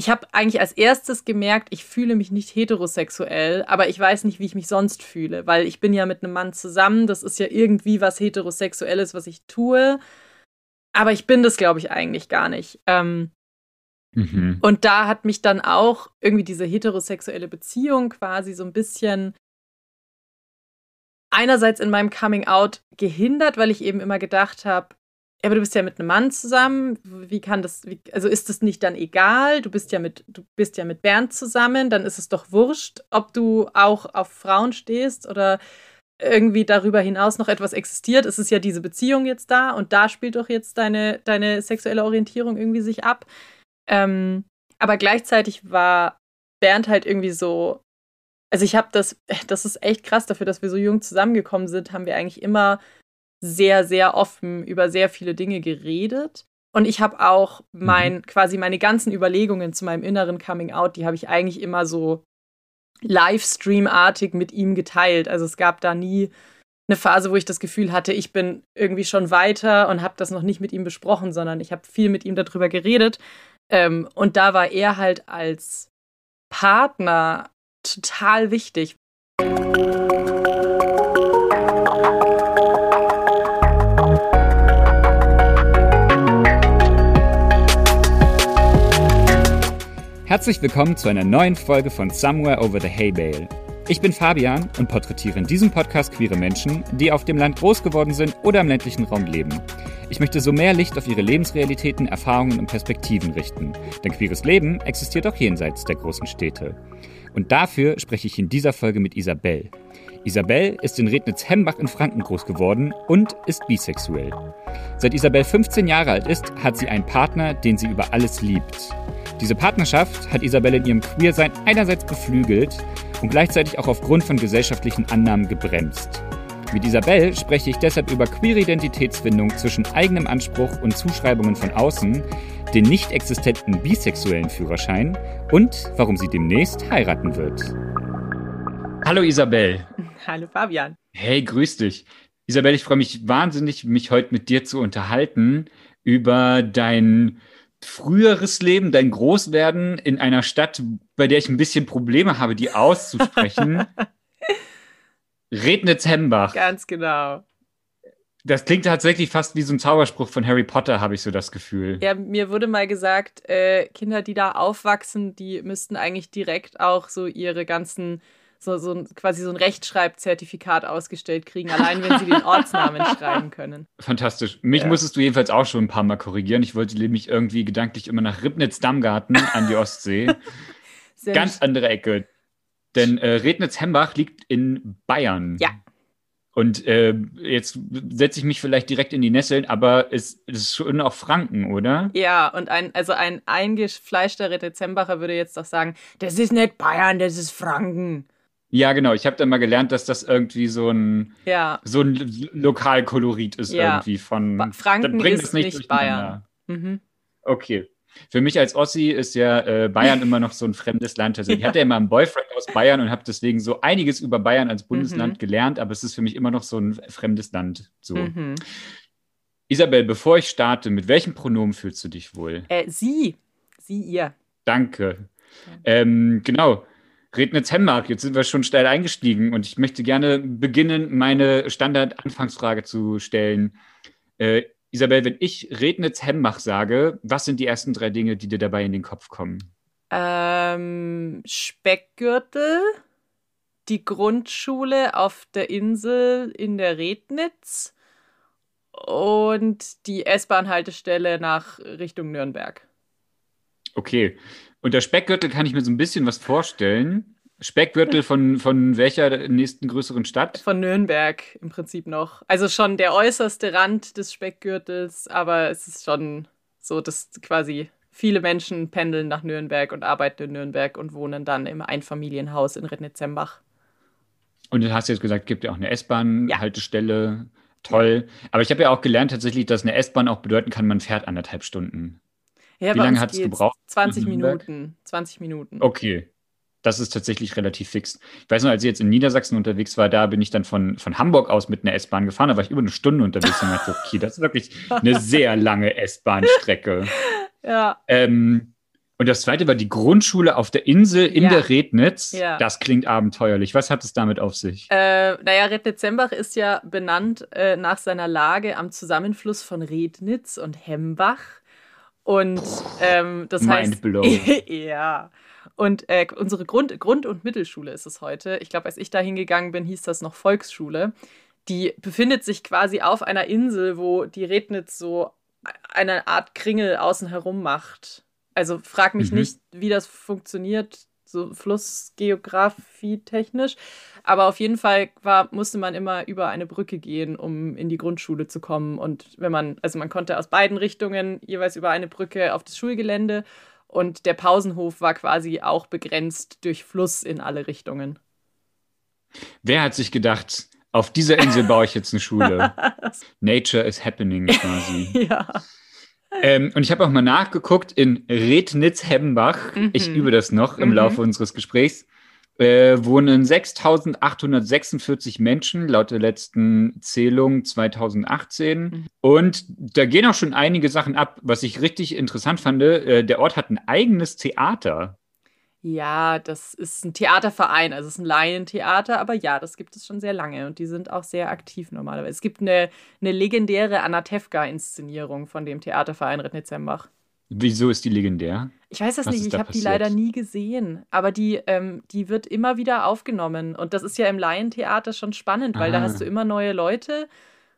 ich habe eigentlich als erstes gemerkt, ich fühle mich nicht heterosexuell, aber ich weiß nicht, wie ich mich sonst fühle, weil ich bin ja mit einem Mann zusammen. Das ist ja irgendwie was heterosexuelles, was ich tue. Aber ich bin das, glaube ich, eigentlich gar nicht. Ähm, mhm. Und da hat mich dann auch irgendwie diese heterosexuelle Beziehung quasi so ein bisschen einerseits in meinem Coming Out gehindert, weil ich eben immer gedacht habe, ja, aber du bist ja mit einem Mann zusammen. Wie kann das, wie, also ist das nicht dann egal? Du bist ja mit, du bist ja mit Bernd zusammen, dann ist es doch wurscht, ob du auch auf Frauen stehst oder irgendwie darüber hinaus noch etwas existiert. Es ist ja diese Beziehung jetzt da und da spielt doch jetzt deine, deine sexuelle Orientierung irgendwie sich ab. Ähm, aber gleichzeitig war Bernd halt irgendwie so, also ich habe das, das ist echt krass dafür, dass wir so jung zusammengekommen sind, haben wir eigentlich immer sehr, sehr offen über sehr viele Dinge geredet. Und ich habe auch mhm. mein, quasi meine ganzen Überlegungen zu meinem inneren Coming Out, die habe ich eigentlich immer so Livestream-artig mit ihm geteilt. Also es gab da nie eine Phase, wo ich das Gefühl hatte, ich bin irgendwie schon weiter und habe das noch nicht mit ihm besprochen, sondern ich habe viel mit ihm darüber geredet. Ähm, und da war er halt als Partner total wichtig. Herzlich willkommen zu einer neuen Folge von Somewhere Over the Hay Bale. Ich bin Fabian und porträtiere in diesem Podcast queere Menschen, die auf dem Land groß geworden sind oder im ländlichen Raum leben. Ich möchte so mehr Licht auf ihre Lebensrealitäten, Erfahrungen und Perspektiven richten, denn queeres Leben existiert auch jenseits der großen Städte. Und dafür spreche ich in dieser Folge mit Isabel. Isabel ist in Rednitz-Hembach in Franken groß geworden und ist bisexuell. Seit Isabel 15 Jahre alt ist, hat sie einen Partner, den sie über alles liebt. Diese Partnerschaft hat Isabel in ihrem Queersein einerseits beflügelt und gleichzeitig auch aufgrund von gesellschaftlichen Annahmen gebremst. Mit Isabel spreche ich deshalb über queere Identitätsfindung zwischen eigenem Anspruch und Zuschreibungen von außen, den nicht existenten bisexuellen Führerschein und warum sie demnächst heiraten wird. Hallo Isabel. Hallo Fabian. Hey, grüß dich. Isabel, ich freue mich wahnsinnig, mich heute mit dir zu unterhalten über dein früheres Leben, dein Großwerden in einer Stadt, bei der ich ein bisschen Probleme habe, die auszusprechen. Rednitz-Hembach. Ganz genau. Das klingt tatsächlich fast wie so ein Zauberspruch von Harry Potter, habe ich so das Gefühl. Ja, mir wurde mal gesagt, äh, Kinder, die da aufwachsen, die müssten eigentlich direkt auch so ihre ganzen so, so ein, quasi so ein Rechtschreibzertifikat ausgestellt kriegen, allein wenn sie den Ortsnamen schreiben können. Fantastisch. Mich ja. musstest du jedenfalls auch schon ein paar Mal korrigieren. Ich wollte nämlich irgendwie gedanklich immer nach Ribnitz-Dammgarten an die Ostsee. Ganz nicht. andere Ecke. Denn äh, Rednitz-Hembach liegt in Bayern. Ja. Und äh, jetzt setze ich mich vielleicht direkt in die Nesseln, aber es, es ist schon auch Franken, oder? Ja, und ein, also ein eingefleischter Rednitz-Hembacher würde jetzt doch sagen, das ist nicht Bayern, das ist Franken. Ja, genau. Ich habe dann mal gelernt, dass das irgendwie so ein, ja. so ein Lokalkolorit ist ja. irgendwie von. Ba Franken ist nicht, nicht Bayern. Mhm. Okay. Für mich als Ossi ist ja äh, Bayern immer noch so ein fremdes Land. Also ich hatte ja immer einen Boyfriend aus Bayern und habe deswegen so einiges über Bayern als Bundesland mhm. gelernt, aber es ist für mich immer noch so ein fremdes Land. So. Mhm. Isabel, bevor ich starte, mit welchem Pronomen fühlst du dich wohl? Äh, sie. Sie, ihr. Danke. Ähm, genau. Rednitz Hemmark, jetzt sind wir schon steil eingestiegen und ich möchte gerne beginnen, meine Standard-Anfangsfrage zu stellen. Äh, Isabel, wenn ich Rednitz Hemmach sage, was sind die ersten drei Dinge, die dir dabei in den Kopf kommen? Ähm, Speckgürtel, die Grundschule auf der Insel in der Rednitz und die S-Bahn-Haltestelle nach Richtung Nürnberg. Okay. Unter Speckgürtel kann ich mir so ein bisschen was vorstellen. Speckgürtel von, von welcher nächsten größeren Stadt? Von Nürnberg im Prinzip noch. Also schon der äußerste Rand des Speckgürtels, aber es ist schon so, dass quasi viele Menschen pendeln nach Nürnberg und arbeiten in Nürnberg und wohnen dann im Einfamilienhaus in Rednitzembach. Und du hast jetzt gesagt, gibt ja auch eine S-Bahn-Haltestelle. Ja. Toll. Aber ich habe ja auch gelernt tatsächlich, dass eine S-Bahn auch bedeuten kann, man fährt anderthalb Stunden. Ja, Wie lange hat es gebraucht? 20 Minuten. 20 Minuten. Okay. Das ist tatsächlich relativ fix. Ich weiß noch, als ich jetzt in Niedersachsen unterwegs war, da bin ich dann von, von Hamburg aus mit einer S-Bahn gefahren. Da war ich über eine Stunde unterwegs und dachte, okay, das ist wirklich eine sehr lange S-Bahn-Strecke. ja. Ähm, Und das zweite war die Grundschule auf der Insel in Ja. der Rednitz. Ja. Das klingt abenteuerlich. Was hat es damit auf sich? Äh, naja, Rednitzembach ist ja benannt äh, nach seiner Lage am Zusammenfluss von Rednitz und Hembach. Und ähm, das heißt. Mindblown. ja. Und äh, unsere Grund-, Grund und Mittelschule ist es heute. Ich glaube, als ich da hingegangen bin, hieß das noch Volksschule. Die befindet sich quasi auf einer Insel, wo die Rednitz so eine Art Kringel außen herum macht. Also frag mich Mhm. nicht, wie das funktioniert, so Flussgeografie technisch. Aber auf jeden Fall war, musste man immer über eine Brücke gehen, um in die Grundschule zu kommen. Und wenn man, also man konnte aus beiden Richtungen jeweils über eine Brücke auf das Schulgelände. Und der Pausenhof war quasi auch begrenzt durch Fluss in alle Richtungen. Wer hat sich gedacht, auf dieser Insel baue ich jetzt eine Schule? Nature is happening quasi. ja. Ähm, und ich habe auch mal nachgeguckt in Rednitz-Hembach. Ich Mhm. übe das noch im Mhm. Laufe unseres Gesprächs. Äh, wohnen 6.846 Menschen laut der letzten Zählung 2018. Mhm. Und da gehen auch schon einige Sachen ab. Was ich richtig interessant fand, äh, der Ort hat ein eigenes Theater. Ja, das ist ein Theaterverein, also es ist ein Laientheater, aber ja, das gibt es schon sehr lange und die sind auch sehr aktiv normalerweise. Es gibt eine, eine legendäre Anatevka-Inszenierung von dem Theaterverein Rednitzembach. Wieso ist die legendär? Ich weiß das Was nicht, ich da habe die leider nie gesehen, aber die, ähm, die wird immer wieder aufgenommen und das ist ja im Laientheater schon spannend, weil da Ah. hast du immer neue Leute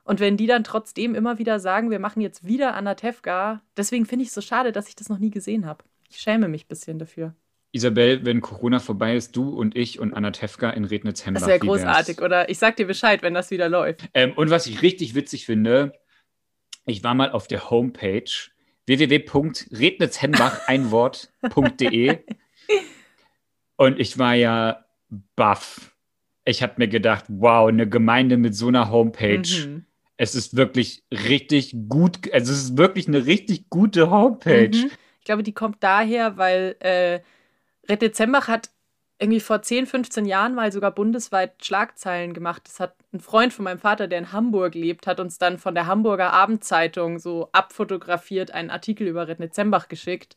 und wenn die dann trotzdem immer wieder sagen, wir machen jetzt wieder Anatevka, deswegen finde ich es so schade, dass ich das noch nie gesehen habe. Ich schäme mich ein bisschen dafür. Isabel, wenn Corona vorbei ist, du und ich und Anna Tefka in Rednitz-Hembach. Das wäre wär's? großartig, oder? Ich sag dir Bescheid, wenn das wieder läuft. Ähm, und was ich richtig witzig finde, ich war mal auf der Homepage www.rednitzhembach ein Wort.de und ich war ja baff. Ich habe mir gedacht, wow, eine Gemeinde mit so einer Homepage. Mhm. Es ist wirklich richtig gut, also es ist wirklich eine richtig gute Homepage. Mhm. Ich glaube, die kommt daher, weil äh, Red Dezembach hat irgendwie vor 10, 15 Jahren mal sogar bundesweit Schlagzeilen gemacht. Das hat ein Freund von meinem Vater, der in Hamburg lebt, hat uns dann von der Hamburger Abendzeitung so abfotografiert einen Artikel über Red Dezembach geschickt,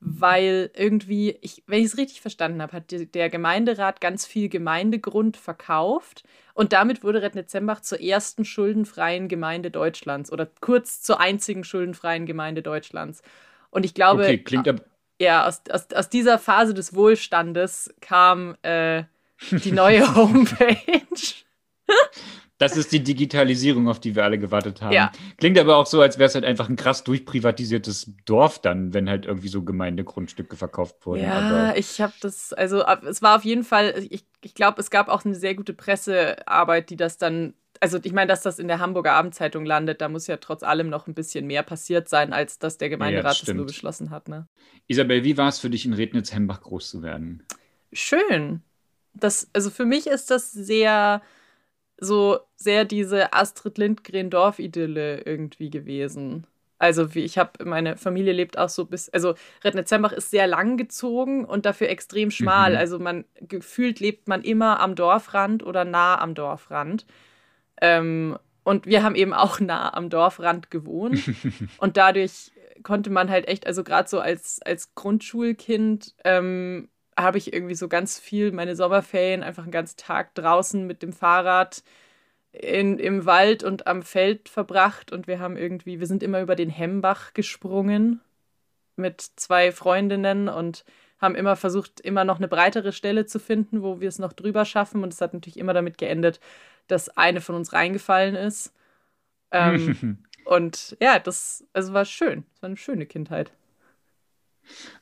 weil irgendwie, ich, wenn ich es richtig verstanden habe, hat der Gemeinderat ganz viel Gemeindegrund verkauft und damit wurde Red Dezembach zur ersten schuldenfreien Gemeinde Deutschlands oder kurz zur einzigen schuldenfreien Gemeinde Deutschlands. Und ich glaube, Okay, klingt aber. Ja, aus, aus, aus dieser Phase des Wohlstandes kam äh, die neue Homepage. Das ist die Digitalisierung, auf die wir alle gewartet haben. Ja. Klingt aber auch so, als wäre es halt einfach ein krass durchprivatisiertes Dorf dann, wenn halt irgendwie so Gemeindegrundstücke verkauft wurden. Ja, aber ich habe das, also es war auf jeden Fall, ich, ich glaube, es gab auch eine sehr gute Pressearbeit, die das dann, also ich meine, dass das in der Hamburger Abendzeitung landet, da muss ja trotz allem noch ein bisschen mehr passiert sein, als dass der Gemeinderat das stimmt. nur beschlossen hat. Ne? Isabel, wie war es für dich in Rednitz-Hembach groß zu werden? schön. Das, also für mich ist das sehr, so sehr diese Astrid Lindgren-Dorf-Idylle irgendwie gewesen. Also wie ich habe, meine Familie lebt auch so bis, also Rednitzembach ist sehr lang gezogen und dafür extrem schmal. Mhm. Also man gefühlt lebt man immer am Dorfrand oder nah am Dorfrand. Ähm, und wir haben eben auch nah am Dorfrand gewohnt. Und dadurch konnte man halt echt, also gerade so als, als Grundschulkind, ähm, habe ich irgendwie so ganz viel meine Sommerferien einfach einen ganzen Tag draußen mit dem Fahrrad in, im Wald und am Feld verbracht. Und wir haben irgendwie, wir sind immer über den Hembach gesprungen mit zwei Freundinnen und haben immer versucht, immer noch eine breitere Stelle zu finden, wo wir es noch drüber schaffen. Und es hat natürlich immer damit geendet, dass eine von uns reingefallen ist. Ähm, und ja, das also war schön. Es war eine schöne Kindheit.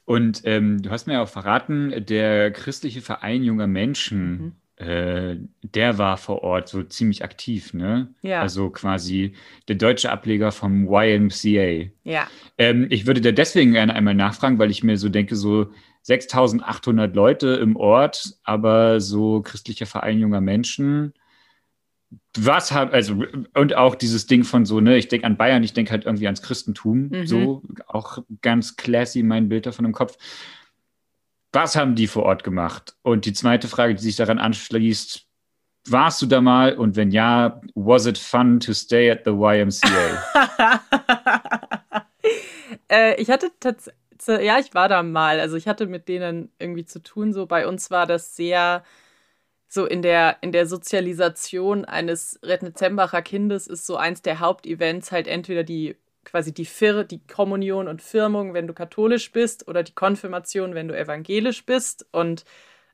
Und ähm, du hast mir ja auch verraten, der christliche Verein junger Menschen, Mhm. äh, der war vor Ort so ziemlich aktiv, ne? Ja. Also quasi der deutsche Ableger vom YMCA. Ja. Ähm, ich würde da deswegen gerne einmal nachfragen, weil ich mir so denke, so 6800 Leute im Ort, aber so christlicher Verein junger Menschen. Was haben, also, und auch dieses Ding von so, ne, ich denke an Bayern, ich denke halt irgendwie ans Christentum, Mhm. so, auch ganz classy mein Bild davon im Kopf. Was haben die vor Ort gemacht? Und die zweite Frage, die sich daran anschließt, warst du da mal? Und wenn ja, was it fun to stay at the YMCA? äh, ich hatte tatsächlich ja, ich war da mal. Also ich hatte mit denen irgendwie zu tun. So bei uns war das sehr so in der, in der Sozialisation eines Rednitzenbacher Kindes ist so eins der Hauptevents halt entweder die quasi die Fir die Kommunion und Firmung, wenn du katholisch bist, oder die Konfirmation, wenn du evangelisch bist. Und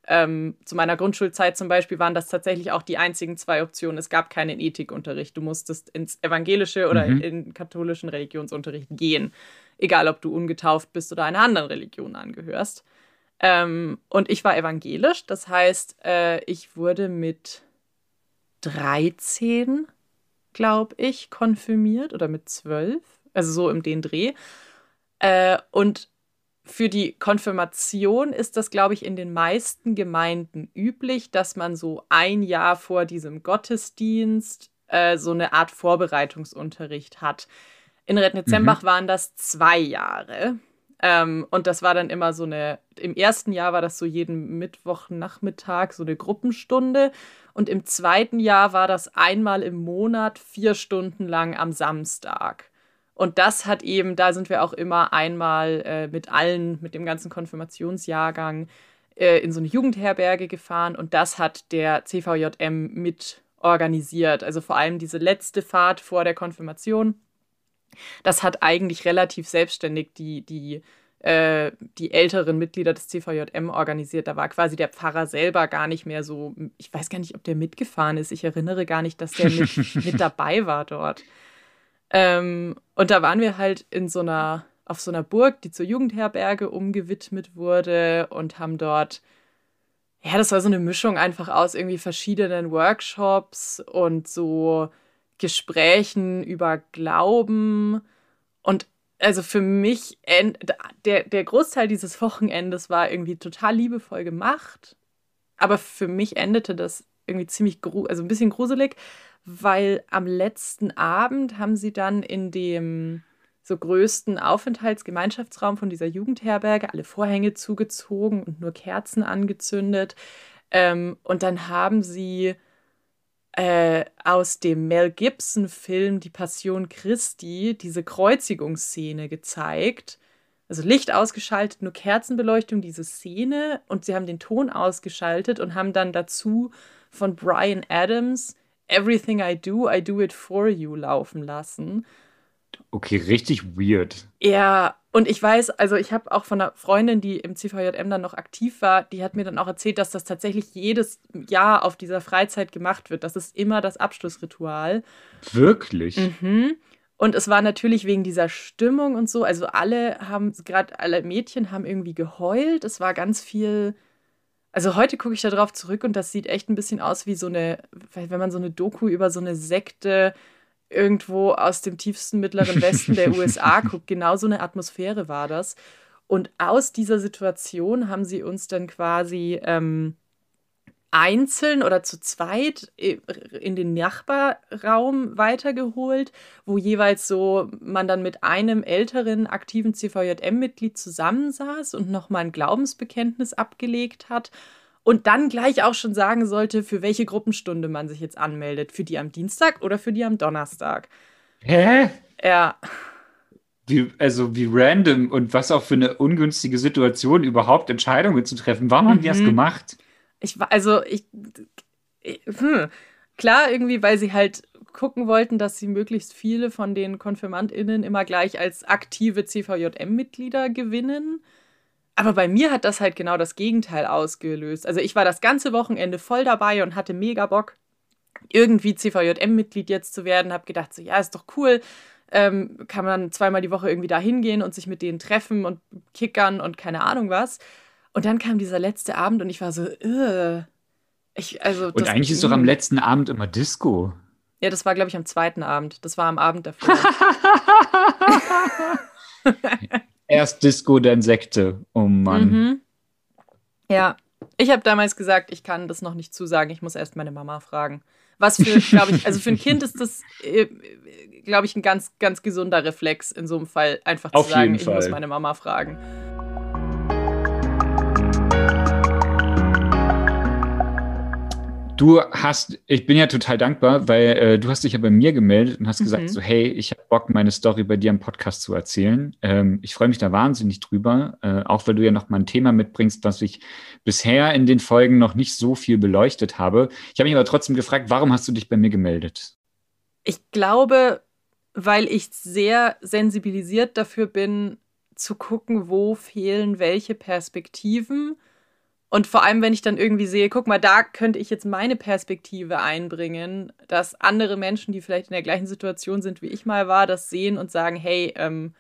ähm, zu meiner Grundschulzeit zum Beispiel waren das tatsächlich auch die einzigen zwei Optionen. Es gab keinen Ethikunterricht. Du musstest ins evangelische oder mhm. in den katholischen Religionsunterricht gehen, egal ob du ungetauft bist oder einer anderen Religion angehörst. Ähm, und ich war evangelisch, das heißt, äh, ich wurde mit 13, glaube ich, konfirmiert oder mit 12, also so im den Dreh. Äh, und für die Konfirmation ist das, glaube ich, in den meisten Gemeinden üblich, dass man so ein Jahr vor diesem Gottesdienst äh, so eine Art Vorbereitungsunterricht hat. In Rednitzembach mhm. waren das zwei Jahre. Ähm, und das war dann immer so eine, im ersten Jahr war das so jeden Mittwochnachmittag so eine Gruppenstunde. Und im zweiten Jahr war das einmal im Monat vier Stunden lang am Samstag. Und das hat eben, da sind wir auch immer einmal äh, mit allen, mit dem ganzen Konfirmationsjahrgang äh, in so eine Jugendherberge gefahren. Und das hat der CVJM mit organisiert. Also vor allem diese letzte Fahrt vor der Konfirmation das hat eigentlich relativ selbstständig die, die, äh, die älteren Mitglieder des CVJM organisiert. Da war quasi der Pfarrer selber gar nicht mehr so, ich weiß gar nicht, ob der mitgefahren ist. Ich erinnere gar nicht, dass der mit, mit dabei war dort. Ähm, und da waren wir halt in so einer, auf so einer Burg, die zur Jugendherberge umgewidmet wurde und haben dort ja, das war so eine Mischung einfach aus irgendwie verschiedenen Workshops und so Gesprächen über Glauben. Und also für mich, der, der Großteil dieses Wochenendes war irgendwie total liebevoll gemacht. Aber für mich endete das irgendwie ziemlich, also ein bisschen gruselig, weil am letzten Abend haben sie dann in dem so größten Aufenthaltsgemeinschaftsraum von dieser Jugendherberge alle Vorhänge zugezogen und nur Kerzen angezündet. Ähm, und dann haben sie äh, aus dem Mel Gibson-Film Die Passion Christi diese Kreuzigungsszene gezeigt. Also Licht ausgeschaltet, nur Kerzenbeleuchtung, diese Szene. Und sie haben den Ton ausgeschaltet und haben dann dazu von Brian Adams Everything I Do, I Do It For You laufen lassen. Okay, richtig weird. Ja, und ich weiß, also ich habe auch von einer Freundin, die im CVJM dann noch aktiv war, die hat mir dann auch erzählt, dass das tatsächlich jedes Jahr auf dieser Freizeit gemacht wird. Das ist immer das Abschlussritual. Wirklich? Mhm. Und es war natürlich wegen dieser Stimmung und so. Also alle haben, gerade alle Mädchen haben irgendwie geheult. Es war ganz viel. Also heute gucke ich da drauf zurück und das sieht echt ein bisschen aus wie so eine, wenn man so eine Doku über so eine Sekte irgendwo aus dem tiefsten mittleren Westen der USA guckt. Genau so eine Atmosphäre war das. Und aus dieser Situation haben sie uns dann quasi ähm, einzeln oder zu zweit in den Nachbarraum weitergeholt, wo jeweils so man dann mit einem älteren aktiven CVJM-Mitglied zusammensaß und nochmal ein Glaubensbekenntnis abgelegt hat und dann gleich auch schon sagen sollte, für welche Gruppenstunde man sich jetzt anmeldet. Für die am Dienstag oder für die am Donnerstag. Hä? Ja. Wie, also wie random und was auch für eine ungünstige Situation, überhaupt Entscheidungen zu treffen. Warum haben die das mhm. gemacht? Ich war, also ich, hm, klar, irgendwie, weil sie halt gucken wollten, dass sie möglichst viele von den KonfirmandInnen immer gleich als aktive CVJM-Mitglieder gewinnen. Aber bei mir hat das halt genau das Gegenteil ausgelöst. Also ich war das ganze Wochenende voll dabei und hatte mega Bock, irgendwie CVJM-Mitglied jetzt zu werden. Hab gedacht, so, ja, ist doch cool. Ähm, kann man zweimal die Woche irgendwie da hingehen und sich mit denen treffen und kickern und keine Ahnung was. Und dann kam dieser letzte Abend und ich war so, Ugh. ich, also. Und eigentlich ist doch am letzten Abend immer Disco. Ja, das war, glaube ich, am zweiten Abend. Das war am Abend davor. Erst Disco, dann Sekte. Oh Mann. Mhm. Ja, ich habe damals gesagt, ich kann das noch nicht zusagen. Ich muss erst meine Mama fragen. Was für, glaube ich, also für ein Kind ist das, äh, glaube ich, ein ganz, ganz gesunder Reflex in so einem Fall, einfach Auf zu sagen, ich Fall. muss meine Mama fragen. Du hast, ich bin ja total dankbar, weil äh, du hast dich ja bei mir gemeldet und hast mhm. gesagt, so hey, ich habe Bock, meine Story bei dir im Podcast zu erzählen. Ähm, ich freue mich da wahnsinnig drüber, äh, auch weil du ja noch mal ein Thema mitbringst, das ich bisher in den Folgen noch nicht so viel beleuchtet habe. Ich habe mich aber trotzdem gefragt, warum hast du dich bei mir gemeldet? Ich glaube, weil ich sehr sensibilisiert dafür bin, zu gucken, wo fehlen welche Perspektiven. Und vor allem, wenn ich dann irgendwie sehe, guck mal, da könnte ich jetzt meine Perspektive einbringen, dass andere Menschen, die vielleicht in der gleichen Situation sind, wie ich mal war, das sehen und sagen, hey, ähm,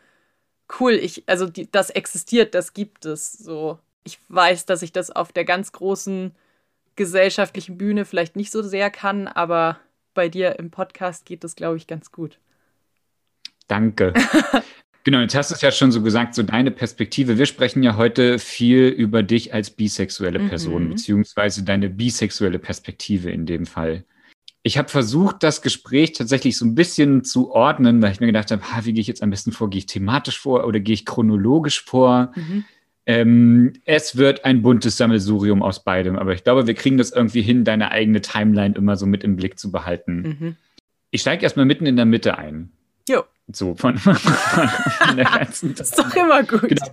cool, ich, also die, das existiert, das gibt es. So, ich weiß, dass ich das auf der ganz großen gesellschaftlichen Bühne vielleicht nicht so sehr kann, aber bei dir im Podcast geht das, glaube ich, ganz gut. Danke. genau, jetzt hast du es ja schon so gesagt, so deine Perspektive. Wir sprechen ja heute viel über dich als bisexuelle Person, mhm. beziehungsweise deine bisexuelle Perspektive in dem Fall. Ich habe versucht, das Gespräch tatsächlich so ein bisschen zu ordnen, weil ich mir gedacht habe, wie gehe ich jetzt am besten vor? Gehe ich thematisch vor oder gehe ich chronologisch vor? Mhm. Ähm, es wird ein buntes Sammelsurium aus beidem, aber ich glaube, wir kriegen das irgendwie hin, deine eigene Timeline immer so mit im Blick zu behalten. Mhm. Ich steige erstmal mitten in der Mitte ein. Jo. So von, von, der ganzen. das ist doch immer gut. Genau.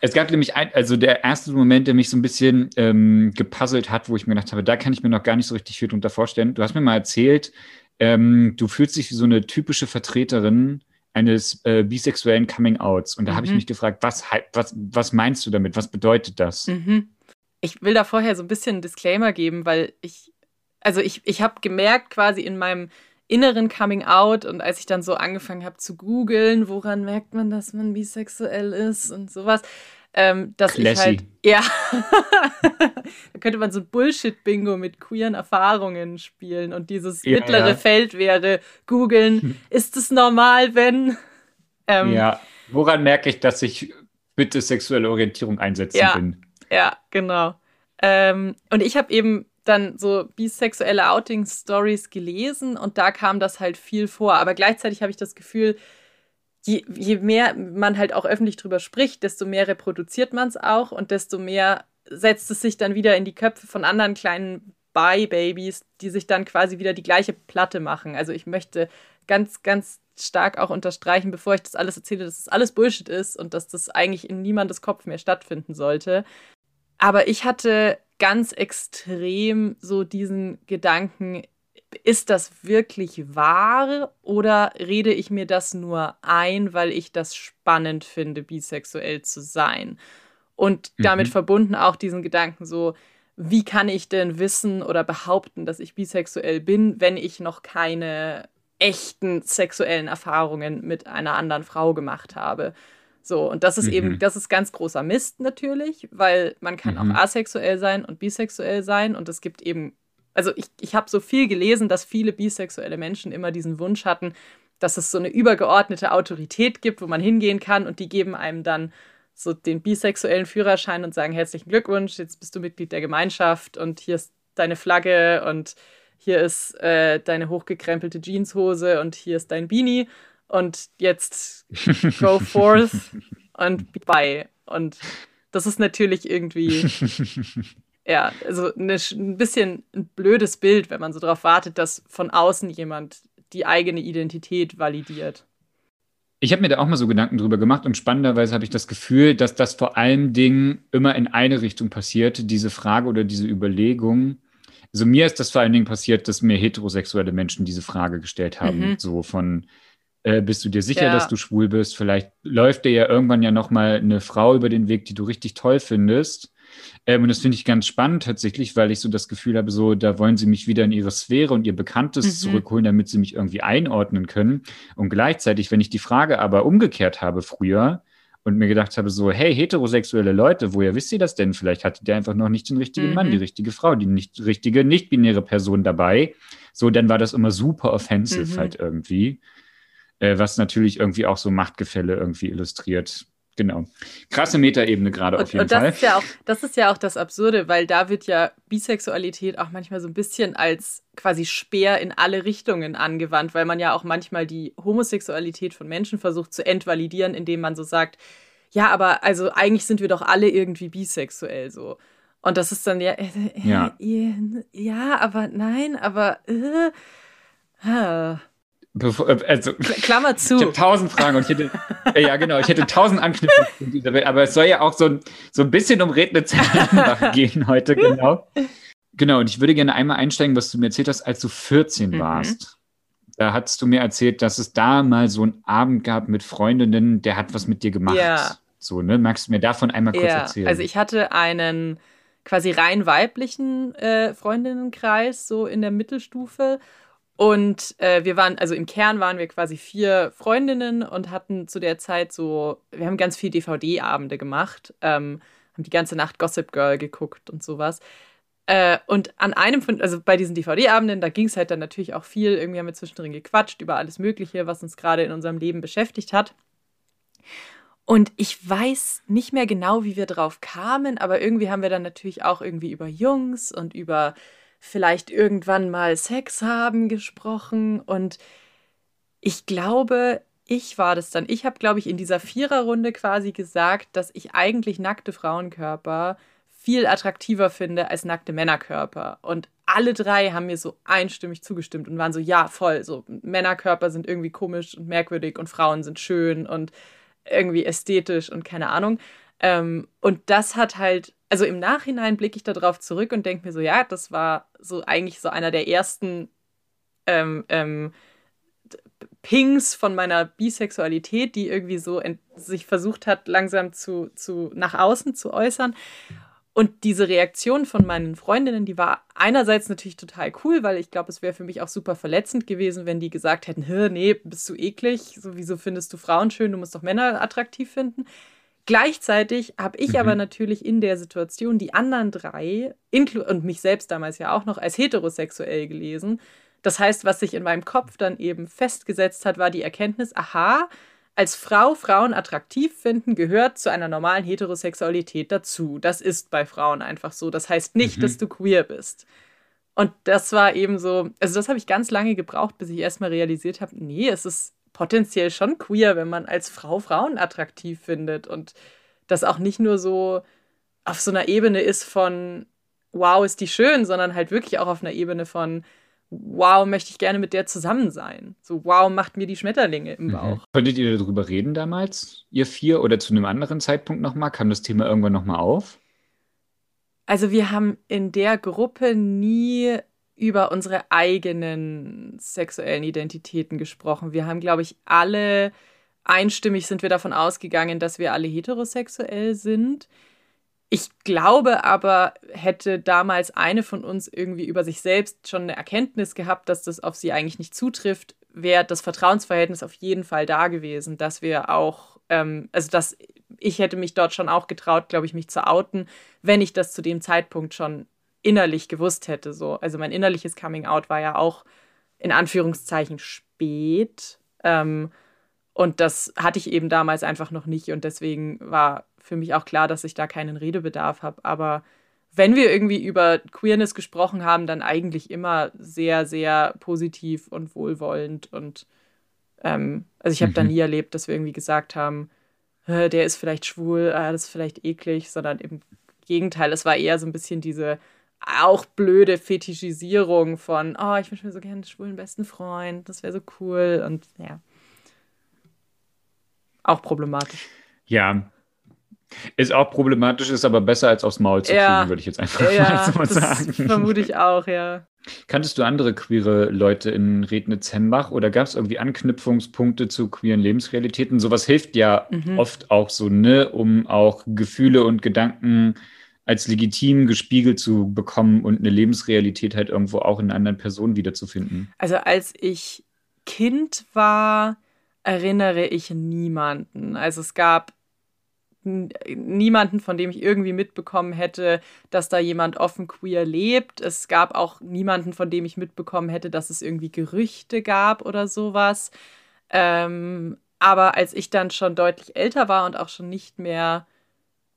Es gab nämlich ein, also der erste Moment, der mich so ein bisschen ähm, gepuzzelt hat, wo ich mir gedacht habe, da kann ich mir noch gar nicht so richtig viel drunter vorstellen. Du hast mir mal erzählt, ähm, du fühlst dich wie so eine typische Vertreterin eines äh, bisexuellen Coming-Outs. Und da mhm. habe ich mich gefragt, was, was, was meinst du damit? Was bedeutet das? Mhm. Ich will da vorher so ein bisschen einen Disclaimer geben, weil ich, also ich, ich habe gemerkt quasi in meinem inneren Coming Out und als ich dann so angefangen habe zu googeln, woran merkt man, dass man bisexuell ist und sowas, ähm, dass Classy. ich halt, ja, da könnte man so Bullshit-Bingo mit queeren Erfahrungen spielen und dieses ja, mittlere ja. Feld wäre googeln, hm. ist es normal, wenn? Ähm, ja, woran merke ich, dass ich bitte sexuelle Orientierung einsetzen ja, bin? Ja, genau. Ähm, und ich habe eben dann so bisexuelle Outing-Stories gelesen und da kam das halt viel vor. Aber gleichzeitig habe ich das Gefühl, je, je mehr man halt auch öffentlich drüber spricht, desto mehr reproduziert man es auch und desto mehr setzt es sich dann wieder in die Köpfe von anderen kleinen Bye-Babys, die sich dann quasi wieder die gleiche Platte machen. Also ich möchte ganz, ganz stark auch unterstreichen, bevor ich das alles erzähle, dass das alles Bullshit ist und dass das eigentlich in niemandes Kopf mehr stattfinden sollte. Aber ich hatte ganz extrem so diesen Gedanken, ist das wirklich wahr oder rede ich mir das nur ein, weil ich das spannend finde, bisexuell zu sein? Und damit mhm. verbunden auch diesen Gedanken so, wie kann ich denn wissen oder behaupten, dass ich bisexuell bin, wenn ich noch keine echten sexuellen Erfahrungen mit einer anderen Frau gemacht habe? So, und das ist mhm. eben, das ist ganz großer Mist natürlich, weil man kann mhm. auch asexuell sein und bisexuell sein und es gibt eben also ich, ich habe so viel gelesen, dass viele bisexuelle Menschen immer diesen Wunsch hatten, dass es so eine übergeordnete Autorität gibt, wo man hingehen kann und die geben einem dann so den bisexuellen Führerschein und sagen herzlichen Glückwunsch, jetzt bist du Mitglied der Gemeinschaft und hier ist deine Flagge und hier ist äh, deine hochgekrempelte Jeanshose und hier ist dein Beanie und jetzt go forth und bye. Und das ist natürlich irgendwie ja, also eine, ein bisschen ein blödes Bild, wenn man so darauf wartet, dass von außen jemand die eigene Identität validiert. Ich habe mir da auch mal so Gedanken drüber gemacht und spannenderweise habe ich das Gefühl, dass das vor allen Dingen immer in eine Richtung passiert, diese Frage oder diese Überlegung. Also mir ist das vor allen Dingen passiert, dass mir heterosexuelle Menschen diese Frage gestellt haben, mhm. so von äh, bist du dir sicher, ja. dass du schwul bist? Vielleicht läuft dir ja irgendwann ja noch mal eine Frau über den Weg, die du richtig toll findest ähm, und das finde ich ganz spannend tatsächlich, weil ich so das Gefühl habe, so, da wollen sie mich wieder in ihre Sphäre und ihr Bekanntes mhm. zurückholen, damit sie mich irgendwie einordnen können. Und gleichzeitig, wenn ich die Frage aber umgekehrt habe früher, und mir gedacht habe, so, hey, heterosexuelle Leute, woher wisst ihr das denn? Vielleicht hattet ihr einfach noch nicht den richtigen mhm. Mann, die mhm. richtige Frau, die nicht richtige, nicht-binäre Person dabei. So, dann war das immer super offensive mhm. halt irgendwie. Äh, was natürlich irgendwie auch so Machtgefälle irgendwie illustriert. Genau. Krasse Metaebene gerade auf jeden und das Fall. Ist ja auch, das ist ja auch das Absurde, weil da wird ja Bisexualität auch manchmal so ein bisschen als quasi Speer in alle Richtungen angewandt, weil man ja auch manchmal die Homosexualität von Menschen versucht zu entvalidieren, indem man so sagt, ja, aber also eigentlich sind wir doch alle irgendwie bisexuell so. Und das ist dann ja, äh, Ja. äh, ja, aber nein, aber äh, ah. Bevor, äh, also, Kl- Klammer ich zu. hätte tausend Fragen und ich hätte, äh, ja genau, ich hätte tausend Anknüpfungspunkte aber es soll ja auch so, ein- so ein bisschen um Rednitz-Hernbach gehen heute, genau. Genau, und ich würde gerne einmal einsteigen, was du mir erzählt hast, als du 14 Mhm. warst. Da hast du mir erzählt, dass es da mal so einen Abend gab mit Freundinnen, der hat was mit dir gemacht. Ja. So, ne? Magst du mir davon einmal kurz Ja, erzählen? also ich hatte einen quasi rein weiblichen äh, Freundinnenkreis so in der Mittelstufe und äh, wir waren, also im Kern waren wir quasi vier Freundinnen und hatten zu der Zeit so, wir haben ganz viel DVD-Abende gemacht, ähm, haben die ganze Nacht Gossip Girl geguckt und sowas. Äh, und an einem von, also bei diesen DVD-Abenden, da ging es halt dann natürlich auch viel, irgendwie haben wir zwischendrin gequatscht über alles Mögliche, was uns gerade in unserem Leben beschäftigt hat. Und ich weiß nicht mehr genau, wie wir drauf kamen, aber irgendwie haben wir dann natürlich auch irgendwie über Jungs und über vielleicht irgendwann mal Sex haben gesprochen. Und ich glaube, ich war das dann. Ich habe, glaube ich, in dieser Viererrunde quasi gesagt, dass ich eigentlich nackte Frauenkörper viel attraktiver finde als nackte Männerkörper. Und alle drei haben mir so einstimmig zugestimmt und waren so, ja, voll, so Männerkörper sind irgendwie komisch und merkwürdig und Frauen sind schön und irgendwie ästhetisch und keine Ahnung. Ähm, und das hat halt, also im Nachhinein blicke ich darauf zurück und denke mir so, ja, das war so eigentlich so einer der ersten ähm, ähm, Pings von meiner Bisexualität, die irgendwie so sich versucht hat, langsam zu, zu nach außen zu äußern. Und diese Reaktion von meinen Freundinnen, die war einerseits natürlich total cool, weil ich glaube, es wäre für mich auch super verletzend gewesen, wenn die gesagt hätten, "Hä, nee, bist du eklig, so, wieso findest du Frauen schön, du musst doch Männer attraktiv finden. Gleichzeitig habe ich Mhm. aber natürlich in der Situation die anderen drei und mich selbst damals ja auch noch als heterosexuell gelesen. Das heißt, was sich in meinem Kopf dann eben festgesetzt hat, war die Erkenntnis, aha, als Frau Frauen attraktiv finden gehört zu einer normalen Heterosexualität dazu. Das ist bei Frauen einfach so. Das heißt nicht, Mhm. dass du queer bist. Und das war eben so, also das habe ich ganz lange gebraucht, bis ich erstmal realisiert habe, nee, es ist potenziell schon queer, wenn man als Frau Frauen attraktiv findet und das auch nicht nur so auf so einer Ebene ist von wow, ist die schön, sondern halt wirklich auch auf einer Ebene von wow, möchte ich gerne mit der zusammen sein. So wow, macht mir die Schmetterlinge im Mhm. Bauch. Konntet ihr darüber reden damals, ihr vier, oder zu einem anderen Zeitpunkt nochmal? Kam das Thema irgendwann nochmal auf? Also wir haben in der Gruppe nie über unsere eigenen sexuellen Identitäten gesprochen. Wir haben, glaube ich, alle einstimmig sind wir davon ausgegangen, dass wir alle heterosexuell sind. Ich glaube aber, hätte damals eine von uns irgendwie über sich selbst schon eine Erkenntnis gehabt, dass das auf sie eigentlich nicht zutrifft, wäre das Vertrauensverhältnis auf jeden Fall da gewesen, dass wir auch, ähm, also dass ich hätte mich dort schon auch getraut, glaube ich, mich zu outen, wenn ich das zu dem Zeitpunkt schon innerlich gewusst hätte. So. Also mein innerliches Coming Out war ja auch in Anführungszeichen spät. Ähm, und das hatte ich eben damals einfach noch nicht. Und deswegen war für mich auch klar, dass ich da keinen Redebedarf habe. Aber wenn wir irgendwie über Queerness gesprochen haben, dann eigentlich immer sehr, sehr positiv und wohlwollend. Und ähm, also ich habe da Mhm. nie erlebt, dass wir irgendwie gesagt haben, "Hä, der ist vielleicht schwul, ah, das ist vielleicht eklig, sondern im Gegenteil, es war eher so ein bisschen diese auch blöde Fetischisierung von, oh, ich wünsche mir so gerne einen schwulen besten Freund, das wäre so cool und ja. Auch problematisch. Ja. Ist auch problematisch, ist aber besser als aufs Maul zu Ja. kriegen, würde ich jetzt einfach Ja, mal so das sagen. vermute ich auch, ja. Kanntest du andere queere Leute in Rednitz-Hembach oder gab es irgendwie Anknüpfungspunkte zu queeren Lebensrealitäten? Sowas hilft ja Mhm. oft auch so, ne, um auch Gefühle und Gedanken als legitim gespiegelt zu bekommen und eine Lebensrealität halt irgendwo auch in einer anderen Person wiederzufinden. Also als ich Kind war, erinnere ich niemanden. Also es gab niemanden, von dem ich irgendwie mitbekommen hätte, dass da jemand offen queer lebt. Es gab auch niemanden, von dem ich mitbekommen hätte, dass es irgendwie Gerüchte gab oder sowas. Ähm, aber als ich dann schon deutlich älter war und auch schon nicht mehr,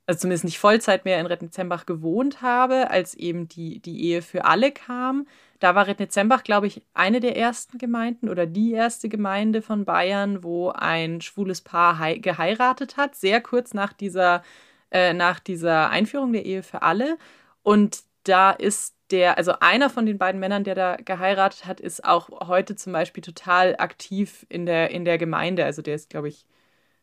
also zumindest nicht Vollzeit mehr in Rettnitzembach gewohnt habe, als eben die, die Ehe für alle kam, da war Rettnitzembach, glaube ich, eine der ersten Gemeinden oder die erste Gemeinde von Bayern, wo ein schwules Paar hei- geheiratet hat, sehr kurz nach dieser, äh, nach dieser Einführung der Ehe für alle. Und da ist der, also einer von den beiden Männern, der da geheiratet hat, ist auch heute zum Beispiel total aktiv in der, in der Gemeinde. Also der ist, glaube ich,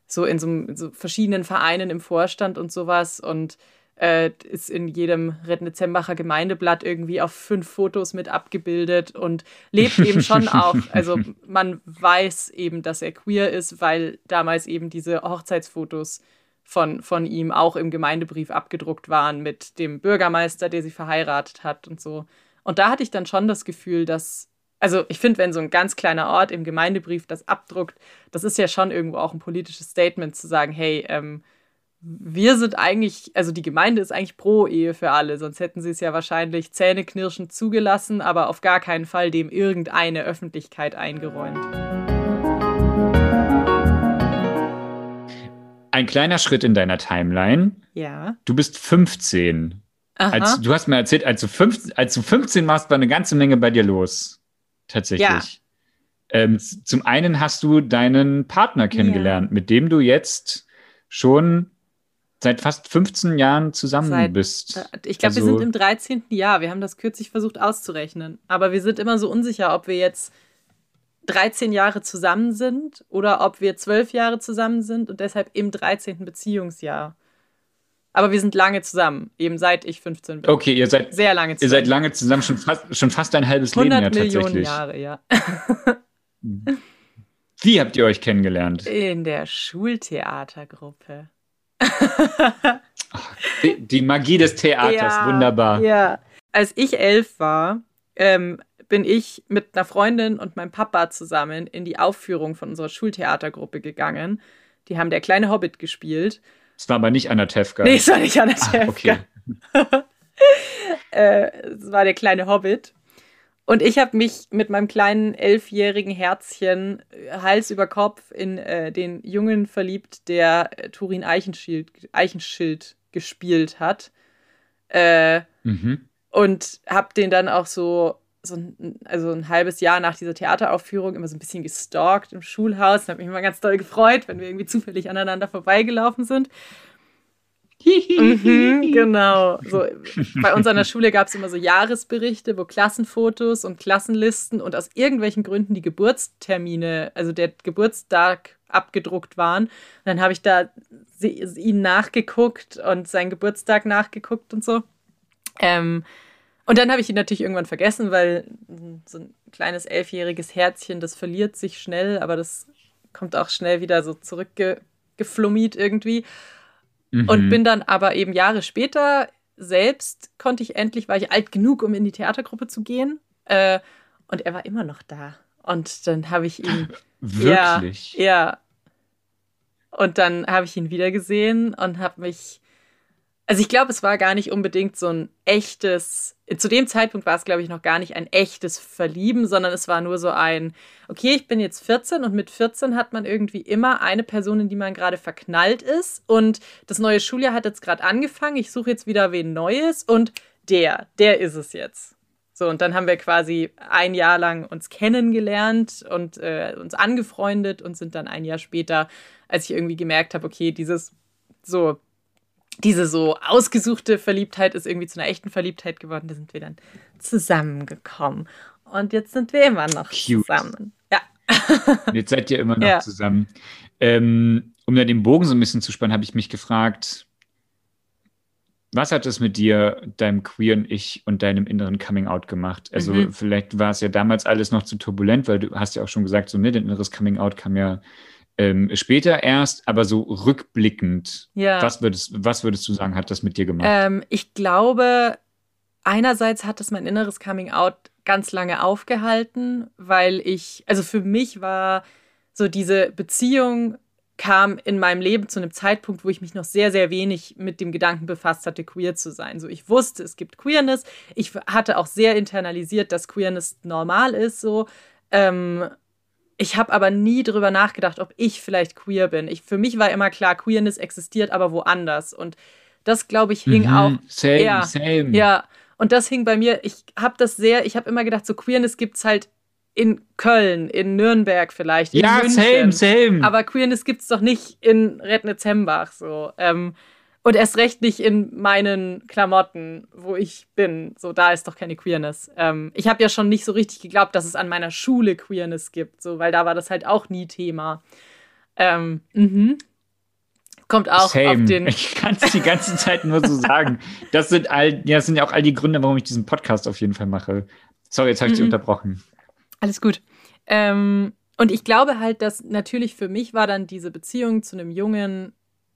so in so, in so, verschiedenen Vereinen im Vorstand und sowas und äh, ist in jedem Rednitzenbacher Gemeindeblatt irgendwie auf fünf Fotos mit abgebildet und lebt eben schon auch. Also man weiß eben, dass er queer ist, weil damals eben diese Hochzeitsfotos von, von ihm auch im Gemeindebrief abgedruckt waren mit dem Bürgermeister, der sie verheiratet hat und so. Und da hatte ich dann schon das Gefühl, dass, also ich finde, wenn so ein ganz kleiner Ort im Gemeindebrief das abdruckt, das ist ja schon irgendwo auch ein politisches Statement zu sagen, hey, ähm, wir sind eigentlich, also die Gemeinde ist eigentlich pro Ehe für alle, sonst hätten sie es ja wahrscheinlich zähneknirschend zugelassen, aber auf gar keinen Fall dem irgendeine Öffentlichkeit eingeräumt. Ein kleiner Schritt in deiner Timeline. Ja. Du bist 15. Als, du hast mir erzählt, als du, 15, als du 15 warst, war eine ganze Menge bei dir los. Tatsächlich. Ja. Ähm, zum einen hast du deinen Partner kennengelernt, ja. mit dem du jetzt schon seit fast 15 Jahren zusammen seit, bist. Äh, ich glaube, also, wir sind im 13. Jahr. Wir haben das kürzlich versucht auszurechnen. Aber wir sind immer so unsicher, ob wir jetzt 13 Jahre zusammen sind oder ob wir 12 Jahre zusammen sind und deshalb im 13. Beziehungsjahr. Aber wir sind lange zusammen, eben seit ich 15 bin. Okay, ihr seid sehr lange zusammen. Ihr seid lange zusammen, schon fast, schon fast ein halbes Leben ja tatsächlich. Millionen Jahre, ja. Wie habt ihr euch kennengelernt? In der Schultheatergruppe. die, die, Magie des Theaters, ja, wunderbar. Ja. Als ich elf war, ähm, bin ich mit einer Freundin und meinem Papa zusammen in die Aufführung von unserer Schultheatergruppe gegangen. Die haben der kleine Hobbit gespielt. Es war aber nicht Anna Tefka. Nee, es war nicht Anna Tefka. Ah, okay. äh, es war der kleine Hobbit. Und ich habe mich mit meinem kleinen elfjährigen Herzchen äh, Hals über Kopf in äh, den Jungen verliebt, der äh, Turin Eichenschild, Eichenschild gespielt hat. Äh, mhm. Und habe den dann auch so so ein, also ein halbes Jahr nach dieser Theateraufführung immer so ein bisschen gestalkt im Schulhaus und habe mich immer ganz doll gefreut, wenn wir irgendwie zufällig aneinander vorbeigelaufen sind. mhm, genau. So, bei uns an der Schule gab es immer so Jahresberichte, wo Klassenfotos und Klassenlisten und aus irgendwelchen Gründen die Geburtstermine, also der Geburtstag abgedruckt waren. Und dann habe ich da ihn nachgeguckt und seinen Geburtstag nachgeguckt und so. Ähm, und dann habe ich ihn natürlich irgendwann vergessen, weil so ein kleines elfjähriges Herzchen, das verliert sich schnell, aber das kommt auch schnell wieder so zurückgeflummiert irgendwie. Mhm. Und bin dann aber eben Jahre später selbst konnte ich endlich, war ich alt genug, um in die Theatergruppe zu gehen. Äh, und er war immer noch da. Und dann habe ich ihn. Wirklich? Ja. ja. Und dann habe ich ihn wieder gesehen und habe mich also ich glaube, es war gar nicht unbedingt so ein echtes, zu dem Zeitpunkt war es, glaube ich, noch gar nicht ein echtes Verlieben, sondern es war nur so ein, okay, ich bin jetzt 14 und mit 14 hat man irgendwie immer eine Person, in die man gerade verknallt ist und das neue Schuljahr hat jetzt gerade angefangen, ich suche jetzt wieder wen Neues und der, der ist es jetzt. So, und dann haben wir quasi ein Jahr lang uns kennengelernt und äh, uns angefreundet und sind dann ein Jahr später, als ich irgendwie gemerkt habe, okay, dieses so diese so ausgesuchte Verliebtheit ist irgendwie zu einer echten Verliebtheit geworden. Da sind wir dann zusammengekommen. Und jetzt sind wir immer noch Cute. zusammen. Ja. jetzt seid ihr immer noch ja. zusammen. Ähm, um da den Bogen so ein bisschen zu spannen, habe ich mich gefragt, was hat es mit dir, deinem queeren Ich und deinem inneren Coming-out gemacht? Also mhm. vielleicht war es ja damals alles noch zu turbulent, weil du hast ja auch schon gesagt, so ne, dein inneres Coming-out kam ja ähm, später erst, aber so rückblickend, ja. was, würdest, was würdest du sagen, hat das mit dir gemacht? Ähm, ich glaube, einerseits hat das mein inneres Coming Out ganz lange aufgehalten, weil ich, also für mich war so diese Beziehung kam in meinem Leben zu einem Zeitpunkt, wo ich mich noch sehr, sehr wenig mit dem Gedanken befasst hatte, queer zu sein. So, ich wusste, es gibt Queerness. Ich hatte auch sehr internalisiert, dass Queerness normal ist, so. Ähm, ich habe aber nie drüber nachgedacht, ob ich vielleicht queer bin. Ich, für mich war immer klar, Queerness existiert, aber woanders. Und das, glaube ich, hing mhm, auch. Same, eher, same. Ja, und das hing bei mir, ich habe das sehr, ich habe immer gedacht, so Queerness gibt es halt in Köln, in Nürnberg vielleicht. Ja, München. same, same. Aber Queerness gibt es doch nicht in Rednitzembach so. Ähm, Und erst recht nicht in meinen Klamotten, wo ich bin. So, da ist doch keine Queerness. Ähm, ich habe ja schon nicht so richtig geglaubt, dass es an meiner Schule Queerness gibt, so, weil da war das halt auch nie Thema. Ähm, mhm. Kommt auch Same. auf den. Ich kann es die ganze Zeit nur so sagen. Das sind all, ja, das sind ja auch all die Gründe, warum ich diesen Podcast auf jeden Fall mache. Sorry, jetzt habe ich mhm. dich unterbrochen. Alles gut. Ähm, und ich glaube halt, dass natürlich für mich war dann diese Beziehung zu einem Jungen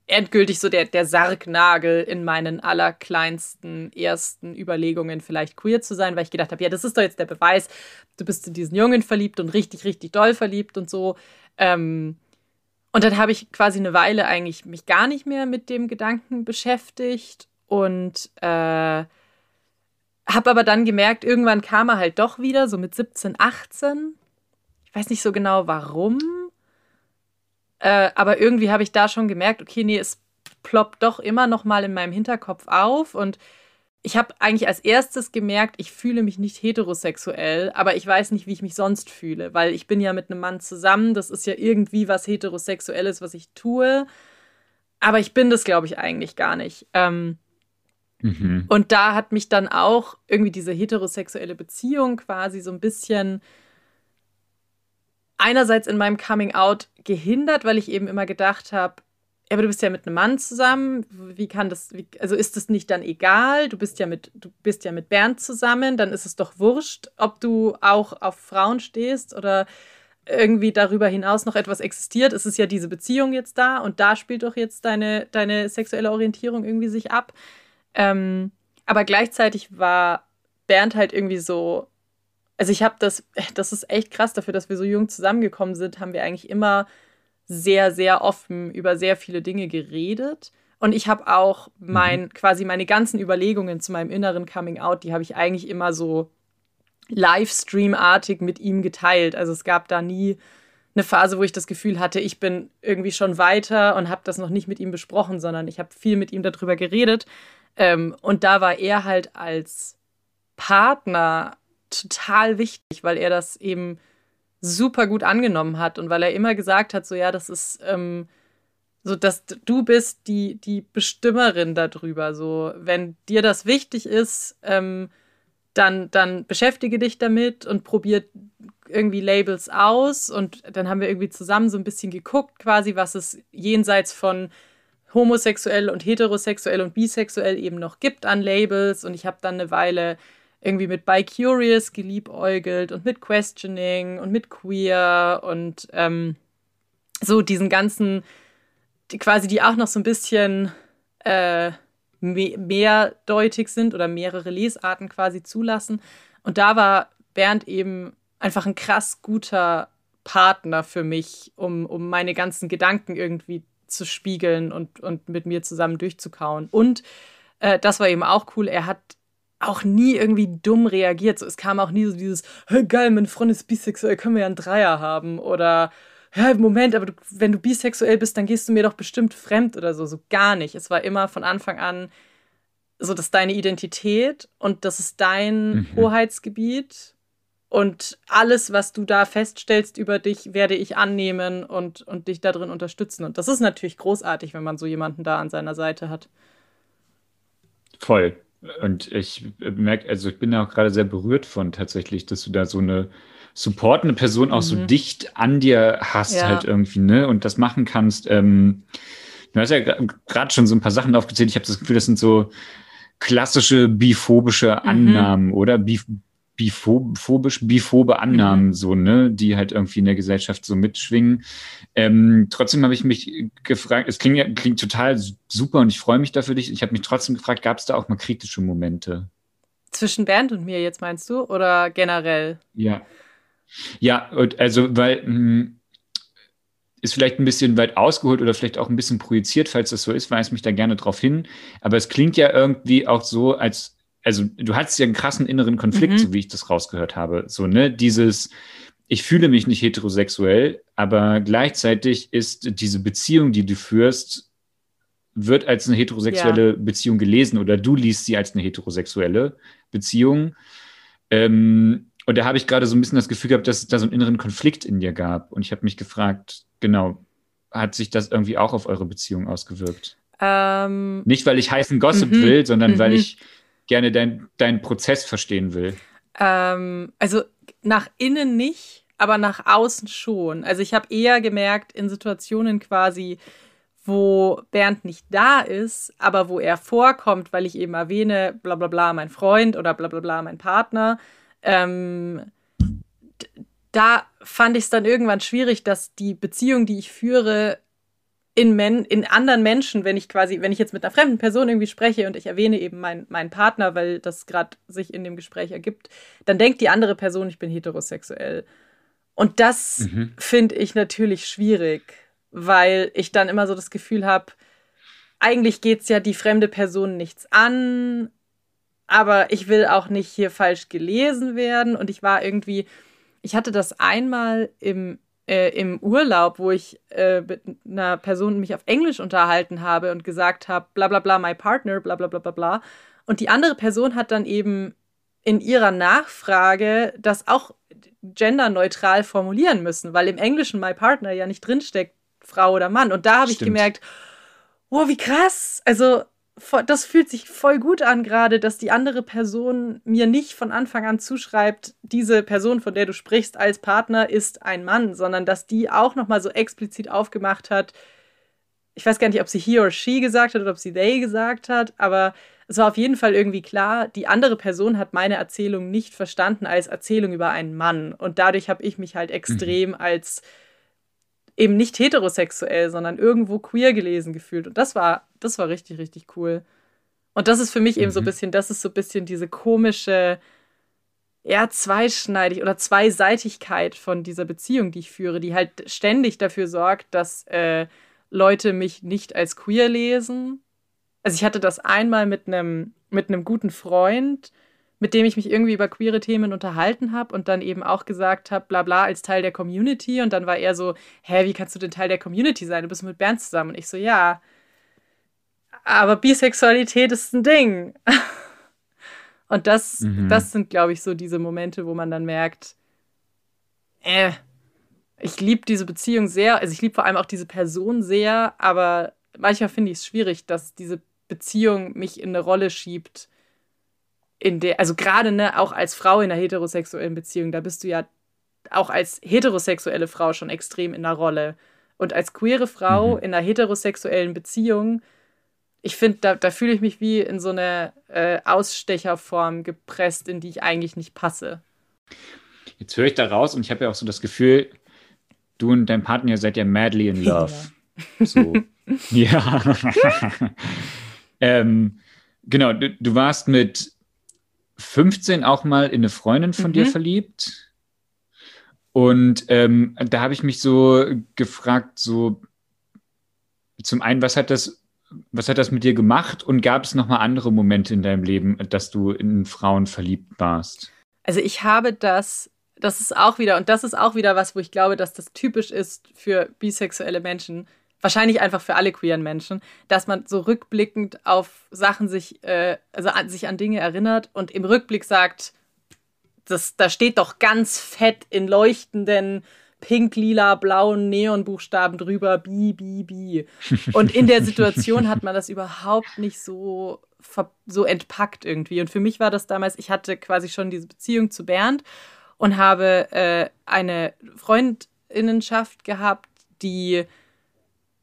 endgültig so der, der Sargnagel in meinen allerkleinsten ersten Überlegungen, vielleicht queer zu sein, weil ich gedacht habe, ja, das ist doch jetzt der Beweis, du bist in diesen Jungen verliebt und richtig, richtig doll verliebt und so. Ähm, und dann habe ich quasi eine Weile eigentlich mich gar nicht mehr mit dem Gedanken beschäftigt und äh, habe aber dann gemerkt, irgendwann kam er halt doch wieder, so mit 17, 18. Ich weiß nicht so genau warum. Äh, aber irgendwie habe ich da schon gemerkt, okay, nee, es ploppt doch immer noch mal in meinem Hinterkopf auf und ich habe eigentlich als erstes gemerkt, ich fühle mich nicht heterosexuell, aber ich weiß nicht, wie ich mich sonst fühle, weil ich bin ja mit einem Mann zusammen, das ist ja irgendwie was heterosexuelles, was ich tue, aber ich bin das, glaube ich, eigentlich gar nicht. Ähm, mhm. Und da hat mich dann auch irgendwie diese heterosexuelle Beziehung quasi so ein bisschen einerseits in meinem Coming Out gehindert, weil ich eben immer gedacht habe, ja, aber du bist ja mit einem Mann zusammen. Wie kann das, wie, also ist es nicht dann egal? Du bist ja mit, du bist ja mit Bernd zusammen, dann ist es doch wurscht, ob du auch auf Frauen stehst oder irgendwie darüber hinaus noch etwas existiert. Es ist ja diese Beziehung jetzt da und da spielt doch jetzt deine, deine sexuelle Orientierung irgendwie sich ab. Ähm, aber gleichzeitig war Bernd halt irgendwie so also ich habe das, das ist echt krass dafür, dass wir so jung zusammengekommen sind, haben wir eigentlich immer sehr, sehr offen über sehr viele Dinge geredet. Und ich habe auch mein, mhm. quasi meine ganzen Überlegungen zu meinem inneren Coming Out, die habe ich eigentlich immer so Livestream-artig mit ihm geteilt. Also es gab da nie eine Phase, wo ich das Gefühl hatte, ich bin irgendwie schon weiter und habe das noch nicht mit ihm besprochen, sondern ich habe viel mit ihm darüber geredet. Ähm, und da war er halt als Partner total wichtig, weil er das eben super gut angenommen hat und weil er immer gesagt hat, so ja, das ist ähm, so, dass du bist die, die Bestimmerin darüber. So, wenn dir das wichtig ist, ähm, dann, dann beschäftige dich damit und probier irgendwie Labels aus. Und dann haben wir irgendwie zusammen so ein bisschen geguckt, quasi, was es jenseits von homosexuell und heterosexuell und bisexuell eben noch gibt an Labels. Und ich habe dann eine Weile irgendwie mit By Curious geliebäugelt und mit Questioning und mit Queer und ähm, so diesen ganzen, die quasi, die auch noch so ein bisschen äh, me mehrdeutig sind oder mehrere Lesarten quasi zulassen. Und da war Bernd eben einfach ein krass guter Partner für mich, um, um meine ganzen Gedanken irgendwie zu spiegeln und, und mit mir zusammen durchzukauen. Und äh, das war eben auch cool, er hat auch nie irgendwie dumm reagiert. So, es kam auch nie so dieses, hey, geil, mein Freund ist bisexuell, können wir ja einen Dreier haben. Oder, ja, Moment, aber du, wenn du bisexuell bist, dann gehst du mir doch bestimmt fremd oder so. So gar nicht. Es war immer von Anfang an so, das ist deine Identität und das ist dein mhm. Hoheitsgebiet. Und alles, was du da feststellst über dich, werde ich annehmen und, und dich darin unterstützen. Und das ist natürlich großartig, wenn man so jemanden da an seiner Seite hat. Voll. Und ich merke, also ich bin da auch gerade sehr berührt von tatsächlich, dass du da so eine supportende Person auch mhm. so dicht an dir hast, ja. halt irgendwie, ne? Und das machen kannst. Ähm, du hast ja gerade schon so ein paar Sachen aufgezählt. Ich habe das Gefühl, das sind so klassische biphobische mhm. Annahmen mhm. oder Bif biphobisch, biphobe Annahmen, mhm. so, ne, die halt irgendwie in der Gesellschaft so mitschwingen. Ähm, trotzdem habe ich mich gefragt, es klingt, klingt total super und ich freue mich dafür dich. Ich habe mich trotzdem gefragt, gab es da auch mal kritische Momente? Zwischen Bernd und mir jetzt meinst du oder generell? Ja. Ja, also, weil mh, hm, ist vielleicht ein bisschen weit ausgeholt oder vielleicht auch ein bisschen projiziert, falls das so ist, weise mich da gerne drauf hin. Aber es klingt ja irgendwie auch so, als also du hattest ja einen krassen inneren Konflikt, mhm. so wie ich das rausgehört habe. So, ne, dieses, ich fühle mich nicht heterosexuell, aber gleichzeitig ist diese Beziehung, die du führst, wird als eine heterosexuelle ja. Beziehung gelesen oder du liest sie als eine heterosexuelle Beziehung. Ähm, und da habe ich gerade so ein bisschen das Gefühl gehabt, dass es da so einen inneren Konflikt in dir gab. Und ich habe mich gefragt, genau, hat sich das irgendwie auch auf eure Beziehung ausgewirkt? Ähm, Nicht, weil ich heißen Gossip Mhm. will, sondern weil Mhm. ich gerne dein, deinen Prozess verstehen will. Ähm, also nach innen nicht, aber nach außen schon. Also ich habe eher gemerkt, in Situationen quasi, wo Bernd nicht da ist, aber wo er vorkommt, weil ich eben erwähne, bla bla bla, mein Freund oder bla bla bla, mein Partner, ähm, da fand ich es dann irgendwann schwierig, dass die Beziehung, die ich führe, in, Men in anderen Menschen, wenn ich quasi, wenn ich jetzt mit einer fremden Person irgendwie spreche und ich erwähne eben mein, meinen Partner, weil das gerade sich in dem Gespräch ergibt, dann denkt die andere Person, ich bin heterosexuell. Und das Mhm. finde ich natürlich schwierig, weil ich dann immer so das Gefühl habe, eigentlich geht es ja die fremde Person nichts an, aber ich will auch nicht hier falsch gelesen werden. Und ich war irgendwie, ich hatte das einmal im, äh, im Urlaub, wo ich äh, mit einer Person mich auf Englisch unterhalten habe und gesagt habe, bla bla bla, my partner, bla bla bla bla bla. Und die andere Person hat dann eben in ihrer Nachfrage das auch genderneutral formulieren müssen, weil im Englischen my partner ja nicht drinsteckt, Frau oder Mann. Und da habe ich gemerkt, wow, wie krass. Also das fühlt sich voll gut an gerade, dass die andere Person mir nicht von Anfang an zuschreibt, diese Person, von der du sprichst als Partner, ist ein Mann, sondern dass die auch noch mal so explizit aufgemacht hat. Ich weiß gar nicht, ob sie he or she gesagt hat oder ob sie they gesagt hat, aber es war auf jeden Fall irgendwie klar, die andere Person hat meine Erzählung nicht verstanden als Erzählung über einen Mann. Und dadurch habe ich mich halt extrem als eben nicht heterosexuell, sondern irgendwo queer gelesen gefühlt. Und das war, das war richtig, richtig cool. Und das ist für mich eben so ein Mhm. bisschen, das ist so ein bisschen diese komische, eher zweischneidig oder Zweiseitigkeit von dieser Beziehung, die ich führe, die halt ständig dafür sorgt, dass äh, Leute mich nicht als queer lesen. Also ich hatte das einmal mit einem mit einem guten Freund, mit dem ich mich irgendwie über queere Themen unterhalten habe und dann eben auch gesagt habe, bla bla, als Teil der Community. Und dann war er so, hä, wie kannst du denn Teil der Community sein? Du bist mit Bernd zusammen. Und ich so, ja, aber Bisexualität ist ein Ding. Und das, Mhm. das sind, glaube ich, so diese Momente, wo man dann merkt, äh, ich liebe diese Beziehung sehr, also ich liebe vor allem auch diese Person sehr, aber manchmal finde ich es schwierig, dass diese Beziehung mich in eine Rolle schiebt, in der, also gerade ne, auch als Frau in einer heterosexuellen Beziehung, da bist du ja auch als heterosexuelle Frau schon extrem in der Rolle. Und als queere Frau Mhm. in einer heterosexuellen Beziehung, ich finde, da, da fühle ich mich wie in so eine äh, Ausstecherform gepresst, in die ich eigentlich nicht passe. Jetzt höre ich da raus und ich habe ja auch so das Gefühl, du und dein Partner seid ja madly in love. So. ja. ähm, genau, du, du warst mit 15 auch mal in eine Freundin von Mhm. dir verliebt. Und ähm, da habe ich mich so gefragt, so zum einen, was hat das, was hat das mit dir gemacht? Und gab es noch mal andere Momente in deinem Leben, dass du in Frauen verliebt warst? Also ich habe das, das ist auch wieder, und das ist auch wieder was, wo ich glaube, dass das typisch ist für bisexuelle Menschen, wahrscheinlich einfach für alle queeren Menschen, dass man so rückblickend auf Sachen sich, äh, also an, sich an Dinge erinnert und im Rückblick sagt, das, da steht doch ganz fett in leuchtenden pink, lila, blauen Neonbuchstaben drüber, bi, bi, bi. Und in der Situation hat man das überhaupt nicht so, so entpackt irgendwie. Und für mich war das damals, ich hatte quasi schon diese Beziehung zu Bernd und habe äh, eine Freundinnenschaft gehabt, die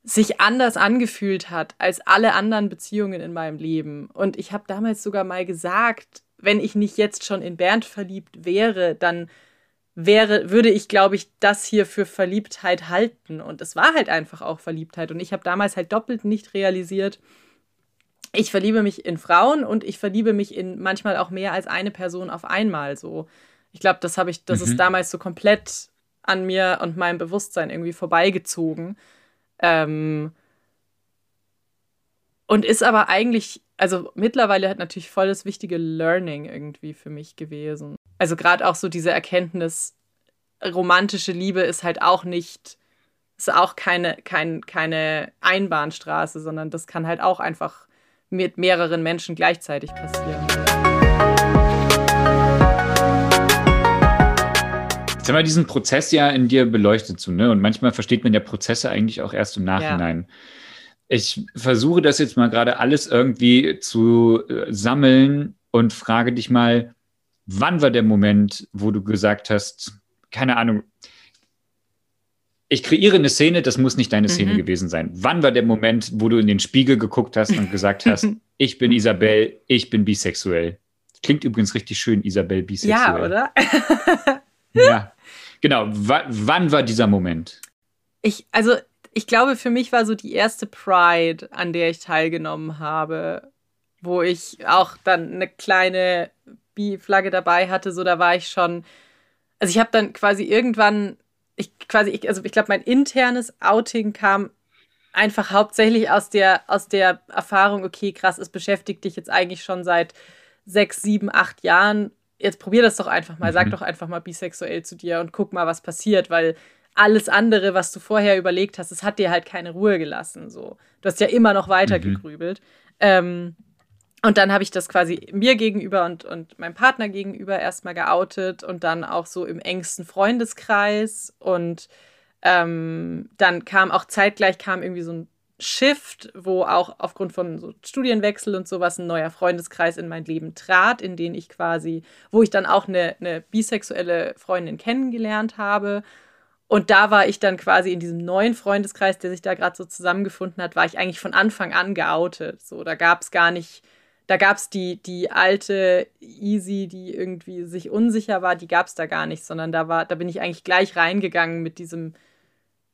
sich anders angefühlt hat als alle anderen Beziehungen in meinem Leben. Und ich habe damals sogar mal gesagt, wenn ich nicht jetzt schon in Bernd verliebt wäre, dann wäre, würde ich, glaube ich, das hier für Verliebtheit halten. Und es war halt einfach auch Verliebtheit. Und ich habe damals halt doppelt nicht realisiert, ich verliebe mich in Frauen und ich verliebe mich in manchmal auch mehr als eine Person auf einmal so. Ich glaube, das habe ich, das Mhm. ist damals so komplett an mir und meinem Bewusstsein irgendwie vorbeigezogen. Ähm, und ist aber eigentlich, also mittlerweile hat natürlich voll das wichtige Learning irgendwie für mich gewesen. Also gerade auch so diese Erkenntnis, romantische Liebe ist halt auch nicht, ist auch keine, kein, keine Einbahnstraße, sondern das kann halt auch einfach mit mehreren Menschen gleichzeitig passieren. Jetzt haben wir diesen Prozess ja in dir beleuchtet, so, ne? Und manchmal versteht man ja Prozesse eigentlich auch erst im Nachhinein. Ich versuche das jetzt mal gerade alles irgendwie zu äh, sammeln und frage dich mal, wann war der Moment, wo du gesagt hast, keine Ahnung, ich kreiere eine Szene, das muss nicht deine Szene mhm. gewesen sein. Wann war der Moment, wo du in den Spiegel geguckt hast und gesagt hast, ich bin Isabel, ich bin bisexuell? Klingt übrigens richtig schön, Isabel bisexuell. Ja, oder? ja. Genau. W wann war dieser Moment? Ich, also, ich glaube, für mich war so die erste Pride, an der ich teilgenommen habe, wo ich auch dann eine kleine Bi-Flagge dabei hatte. So, da war ich schon. Also, ich habe dann quasi irgendwann ich quasi, ich, also ich glaube, mein internes Outing kam einfach hauptsächlich aus der, aus der Erfahrung, okay, krass, es beschäftigt dich jetzt eigentlich schon seit sechs, sieben, acht Jahren. Jetzt probier das doch einfach mal, mhm. sag doch einfach mal bisexuell zu dir und guck mal, was passiert, weil alles andere, was du vorher überlegt hast, es hat dir halt keine Ruhe gelassen. So. Du hast ja immer noch weiter mhm. gegrübelt. Ähm, und dann habe ich das quasi mir gegenüber und, und meinem Partner gegenüber erstmal geoutet und dann auch so im engsten Freundeskreis. Und ähm, dann kam auch zeitgleich kam irgendwie so ein Shift, wo auch aufgrund von so Studienwechsel und sowas ein neuer Freundeskreis in mein Leben trat, in den ich quasi, wo ich dann auch eine, eine bisexuelle Freundin kennengelernt habe. Und da war ich dann quasi in diesem neuen Freundeskreis, der sich da gerade so zusammengefunden hat, war ich eigentlich von Anfang an geoutet. So, da gab es gar nicht da gab es die, die alte Easy, die irgendwie sich unsicher war, die gab es da gar nicht, sondern da war, da bin ich eigentlich gleich reingegangen mit diesem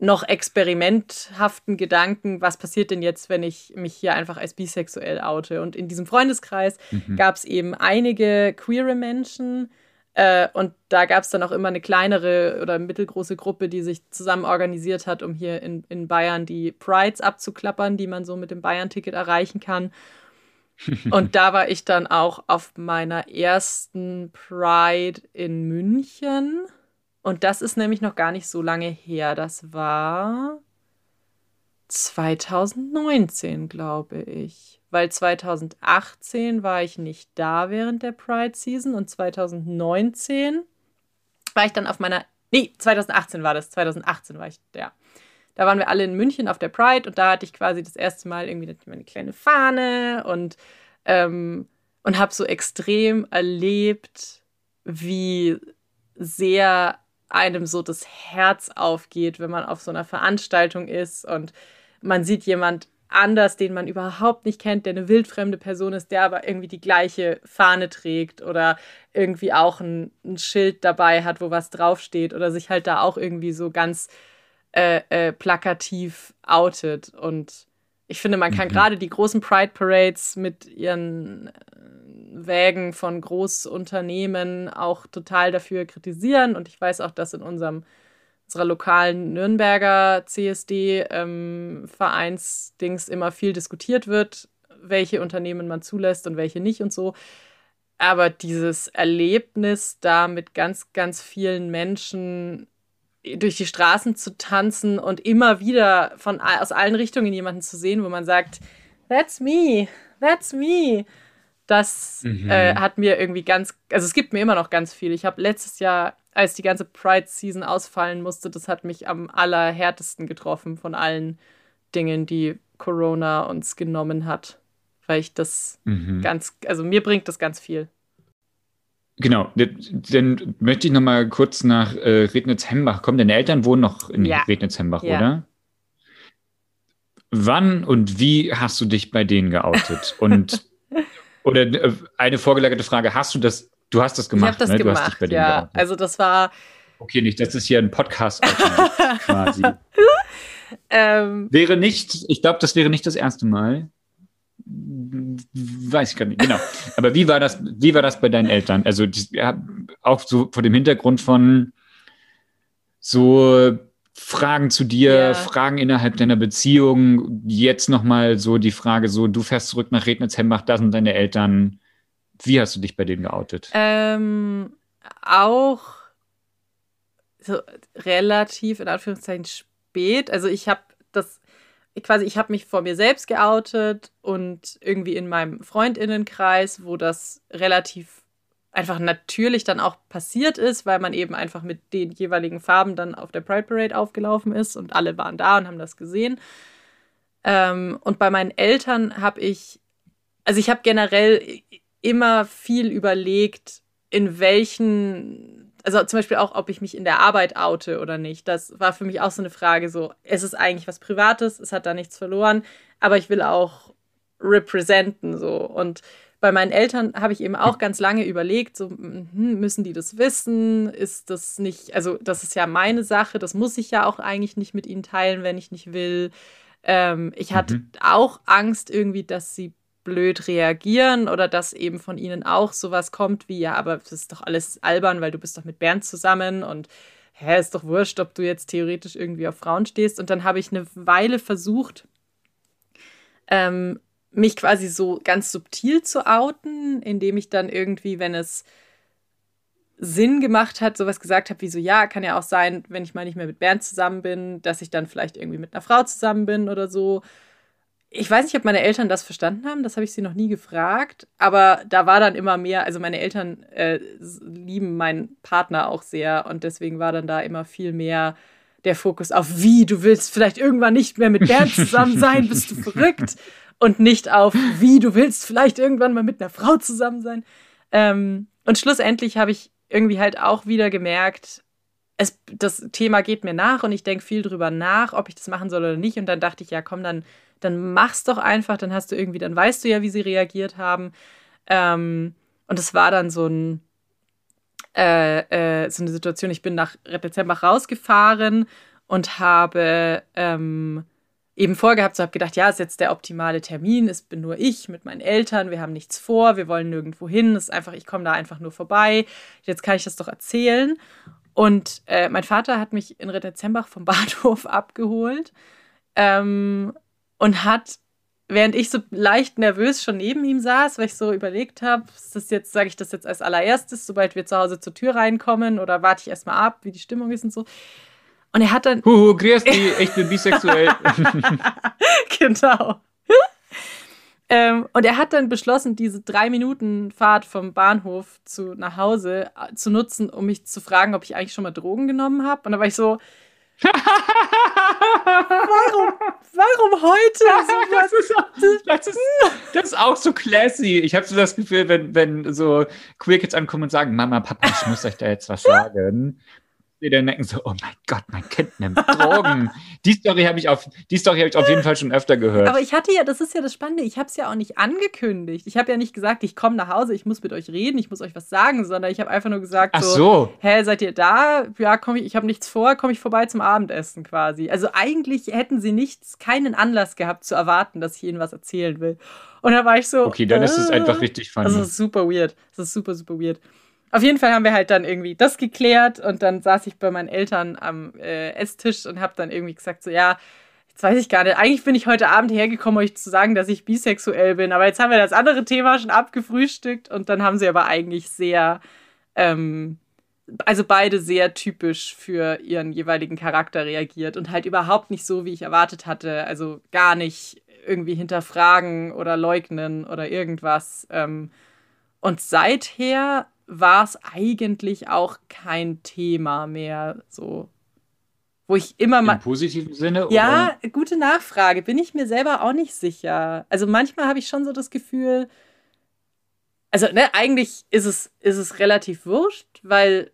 noch experimenthaften Gedanken, was passiert denn jetzt, wenn ich mich hier einfach als bisexuell oute? Und in diesem Freundeskreis mhm. gab es eben einige queere Menschen, äh, und da gab es dann auch immer eine kleinere oder mittelgroße Gruppe, die sich zusammen organisiert hat, um hier in, in Bayern die Prides abzuklappern, die man so mit dem Bayern-Ticket erreichen kann. Und da war ich dann auch auf meiner ersten Pride in München. Und das ist nämlich noch gar nicht so lange her. Das war 2019, glaube ich. Weil 2018 war ich nicht da während der Pride Season und 2019 war ich dann auf meiner. Nee, 2018 war das. 2018 war ich da. Da waren wir alle in München auf der Pride und da hatte ich quasi das erste Mal irgendwie meine kleine Fahne und, ähm, und habe so extrem erlebt, wie sehr einem so das Herz aufgeht, wenn man auf so einer Veranstaltung ist und man sieht jemand anders, den man überhaupt nicht kennt, der eine wildfremde Person ist, der aber irgendwie die gleiche Fahne trägt oder irgendwie auch ein, ein Schild dabei hat, wo was draufsteht oder sich halt da auch irgendwie so ganz äh, äh, plakativ outet. Und ich finde, man kann mhm. gerade die großen Pride Parades mit ihren Wägen von Großunternehmen auch total dafür kritisieren. Und ich weiß auch, dass in unserem unserer lokalen Nürnberger CSD-Vereinsdings ähm, immer viel diskutiert wird, welche Unternehmen man zulässt und welche nicht und so. Aber dieses Erlebnis da mit ganz, ganz vielen Menschen durch die Straßen zu tanzen und immer wieder von aus allen Richtungen jemanden zu sehen, wo man sagt, that's me, that's me. Das mhm. äh, hat mir irgendwie ganz, also es gibt mir immer noch ganz viel. Ich habe letztes Jahr, als die ganze Pride-Season ausfallen musste, das hat mich am allerhärtesten getroffen von allen Dingen, die Corona uns genommen hat. Weil ich das mhm. ganz, also mir bringt das ganz viel. Genau, dann möchte ich noch mal kurz nach äh, Rednitz-Hembach kommen. Deine Eltern wohnen noch in ja. Rednitz-Hembach, ja. oder? Wann und wie hast du dich bei denen geoutet? Und oder äh, eine vorgelagerte Frage: Hast du das? Du hast das gemacht, ich das ne? Gemacht, ja. Geoutet. Also das war. Okay, nicht. Das ist hier ein Podcast quasi. ähm, wäre nicht. Ich glaube, das wäre nicht das erste Mal. Weiß ich gar nicht, genau. Aber wie war das, wie war das bei deinen Eltern? Also ja, auch so vor dem Hintergrund von so Fragen zu dir, ja. Fragen innerhalb deiner Beziehung. Jetzt nochmal so die Frage: so, du fährst zurück nach Rednitz-Hembach, da sind deine Eltern. Wie hast du dich bei denen geoutet? Ähm, auch so relativ in Anführungszeichen spät. Also ich habe das quasi, ich habe mich vor mir selbst geoutet und irgendwie in meinem Freundinnenkreis, wo das relativ einfach natürlich dann auch passiert ist, weil man eben einfach mit den jeweiligen Farben dann auf der Pride Parade aufgelaufen ist und alle waren da und haben das gesehen. Ähm, und bei meinen Eltern habe ich, also ich habe generell immer viel überlegt, in welchen, also zum Beispiel auch, ob ich mich in der Arbeit oute oder nicht. Das war für mich auch so eine Frage, so, es ist eigentlich was Privates, es hat da nichts verloren, aber ich will auch representen, so. Und bei meinen Eltern habe ich eben auch ganz lange überlegt, so hm, müssen die das wissen? Ist das nicht, also das ist ja meine Sache, das muss ich ja auch eigentlich nicht mit ihnen teilen, wenn ich nicht will. Ähm, ich hatte mhm. auch Angst irgendwie, dass sie blöd reagieren oder dass eben von ihnen auch sowas kommt wie, ja, aber das ist doch alles albern, weil du bist doch mit Bernd zusammen und hä, ist doch wurscht, ob du jetzt theoretisch irgendwie auf Frauen stehst. Und dann habe ich eine Weile versucht, ähm, mich quasi so ganz subtil zu outen, indem ich dann irgendwie, wenn es Sinn gemacht hat, sowas gesagt habe wie so, ja, kann ja auch sein, wenn ich mal nicht mehr mit Bernd zusammen bin, dass ich dann vielleicht irgendwie mit einer Frau zusammen bin oder so. Ich weiß nicht, ob meine Eltern das verstanden haben, das habe ich sie noch nie gefragt, aber da war dann immer mehr, also meine Eltern äh, lieben meinen Partner auch sehr und deswegen war dann da immer viel mehr der Fokus auf, wie, du willst vielleicht irgendwann nicht mehr mit Bernd zusammen sein, bist du verrückt? und nicht auf, wie du willst vielleicht irgendwann mal mit einer Frau zusammen sein. Ähm, und schlussendlich habe ich irgendwie halt auch wieder gemerkt, es, das Thema geht mir nach und ich denke viel drüber nach, ob ich das machen soll oder nicht. Und dann dachte ich, ja, komm, dann, dann mach's doch einfach, dann hast du irgendwie, dann weißt du ja, wie sie reagiert haben. Ähm, und es war dann so ein, äh, äh, so eine Situation, ich bin nach Dezember rausgefahren und habe ähm, eben vorgehabt, so habe gedacht, ja, ist jetzt der optimale Termin, es bin nur ich mit meinen Eltern, wir haben nichts vor, wir wollen nirgendwo hin, ist einfach, ich komme da einfach nur vorbei, jetzt kann ich das doch erzählen. Und äh, mein Vater hat mich in Rittezembach vom Bahnhof abgeholt ähm, und hat, während ich so leicht nervös schon neben ihm saß, weil ich so überlegt habe, das jetzt, sage ich das jetzt als allererstes, sobald wir zu Hause zur Tür reinkommen oder warte ich erstmal ab, wie die Stimmung ist und so. Und er hat dann. Huhu, grüß dich, ich bin bisexuell. genau. ähm, und er hat dann beschlossen, diese drei Minuten Fahrt vom Bahnhof zu, nach Hause äh, zu nutzen, um mich zu fragen, ob ich eigentlich schon mal Drogen genommen habe. Und da war ich so. warum, warum heute? das, ist auch, das, ist, das ist auch so classy. Ich habe so das Gefühl, wenn, wenn so Queer Kids ankommen und sagen, Mama, Papa, ich muss euch da jetzt was sagen, die dann denken so, oh mein Gott, mein Kind nimmt Drogen. die Story habe ich, auf, hab ich auf jeden Fall schon öfter gehört. Aber ich hatte ja, das ist ja das Spannende, ich habe es ja auch nicht angekündigt. Ich habe ja nicht gesagt, ich komme nach Hause, ich muss mit euch reden, ich muss euch was sagen, sondern ich habe einfach nur gesagt, Ach so, hä, seid ihr da? Ja, komm ich, ich habe nichts vor, komme ich vorbei zum Abendessen quasi. Also eigentlich hätten sie nichts, keinen Anlass gehabt zu erwarten, dass ich ihnen was erzählen will. Und da war ich so. Okay, dann äh, ist es einfach richtig funny. Das ist super weird. Das ist super, super weird. Auf jeden Fall haben wir halt dann irgendwie das geklärt und dann saß ich bei meinen Eltern am äh, Esstisch und habe dann irgendwie gesagt, so ja, jetzt weiß ich gar nicht, eigentlich bin ich heute Abend hergekommen, euch zu sagen, dass ich bisexuell bin, aber jetzt haben wir das andere Thema schon abgefrühstückt und dann haben sie aber eigentlich sehr, ähm, also beide sehr typisch für ihren jeweiligen Charakter reagiert und halt überhaupt nicht so, wie ich erwartet hatte, also gar nicht irgendwie hinterfragen oder leugnen oder irgendwas. Ähm, und seither war es eigentlich auch kein Thema mehr. So. Wo ich immer mal. Im positiven Sinne? Ja, oder? gute Nachfrage. Bin ich mir selber auch nicht sicher. Also manchmal habe ich schon so das Gefühl. Also, ne, eigentlich ist es, ist es relativ wurscht, weil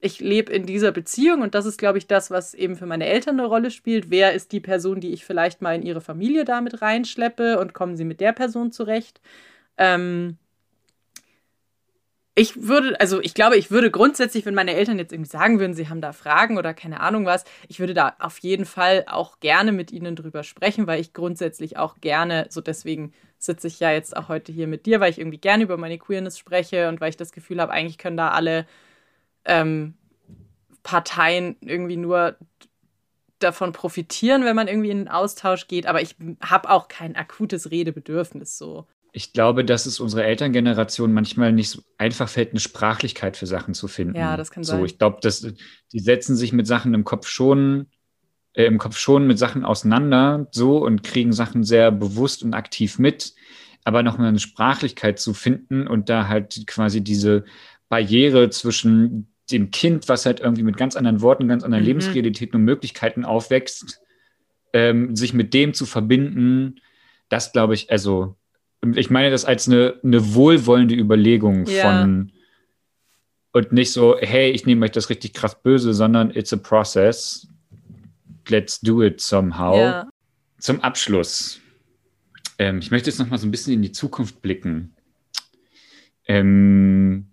ich lebe in dieser Beziehung und das ist, glaube ich, das, was eben für meine Eltern eine Rolle spielt. Wer ist die Person, die ich vielleicht mal in ihre Familie damit reinschleppe und kommen sie mit der Person zurecht? Ähm, ich würde, also ich glaube, ich würde grundsätzlich, wenn meine Eltern jetzt irgendwie sagen würden, sie haben da Fragen oder keine Ahnung was, ich würde da auf jeden Fall auch gerne mit ihnen drüber sprechen, weil ich grundsätzlich auch gerne, so deswegen sitze ich ja jetzt auch heute hier mit dir, weil ich irgendwie gerne über meine Queerness spreche und weil ich das Gefühl habe, eigentlich können da alle ähm, Parteien irgendwie nur davon profitieren, wenn man irgendwie in den Austausch geht, aber ich habe auch kein akutes Redebedürfnis so ich glaube, dass es unsere Elterngeneration manchmal nicht so einfach fällt, eine Sprachlichkeit für Sachen zu finden. Ja, das kann sein. So, ich glaube, dass die setzen sich mit Sachen im Kopf schon, äh, im Kopf schon mit Sachen auseinander, so und kriegen Sachen sehr bewusst und aktiv mit. Aber nochmal eine Sprachlichkeit zu finden und da halt quasi diese Barriere zwischen dem Kind, was halt irgendwie mit ganz anderen Worten, ganz anderen mhm. Lebensrealitäten und Möglichkeiten aufwächst, ähm, sich mit dem zu verbinden, das glaube ich, also ich meine das als eine, eine wohlwollende Überlegung ja. von und nicht so, hey, ich nehme euch das richtig krass böse, sondern it's a process. Let's do it somehow. Ja. Zum Abschluss. Ähm, ich möchte jetzt noch mal so ein bisschen in die Zukunft blicken. Ähm,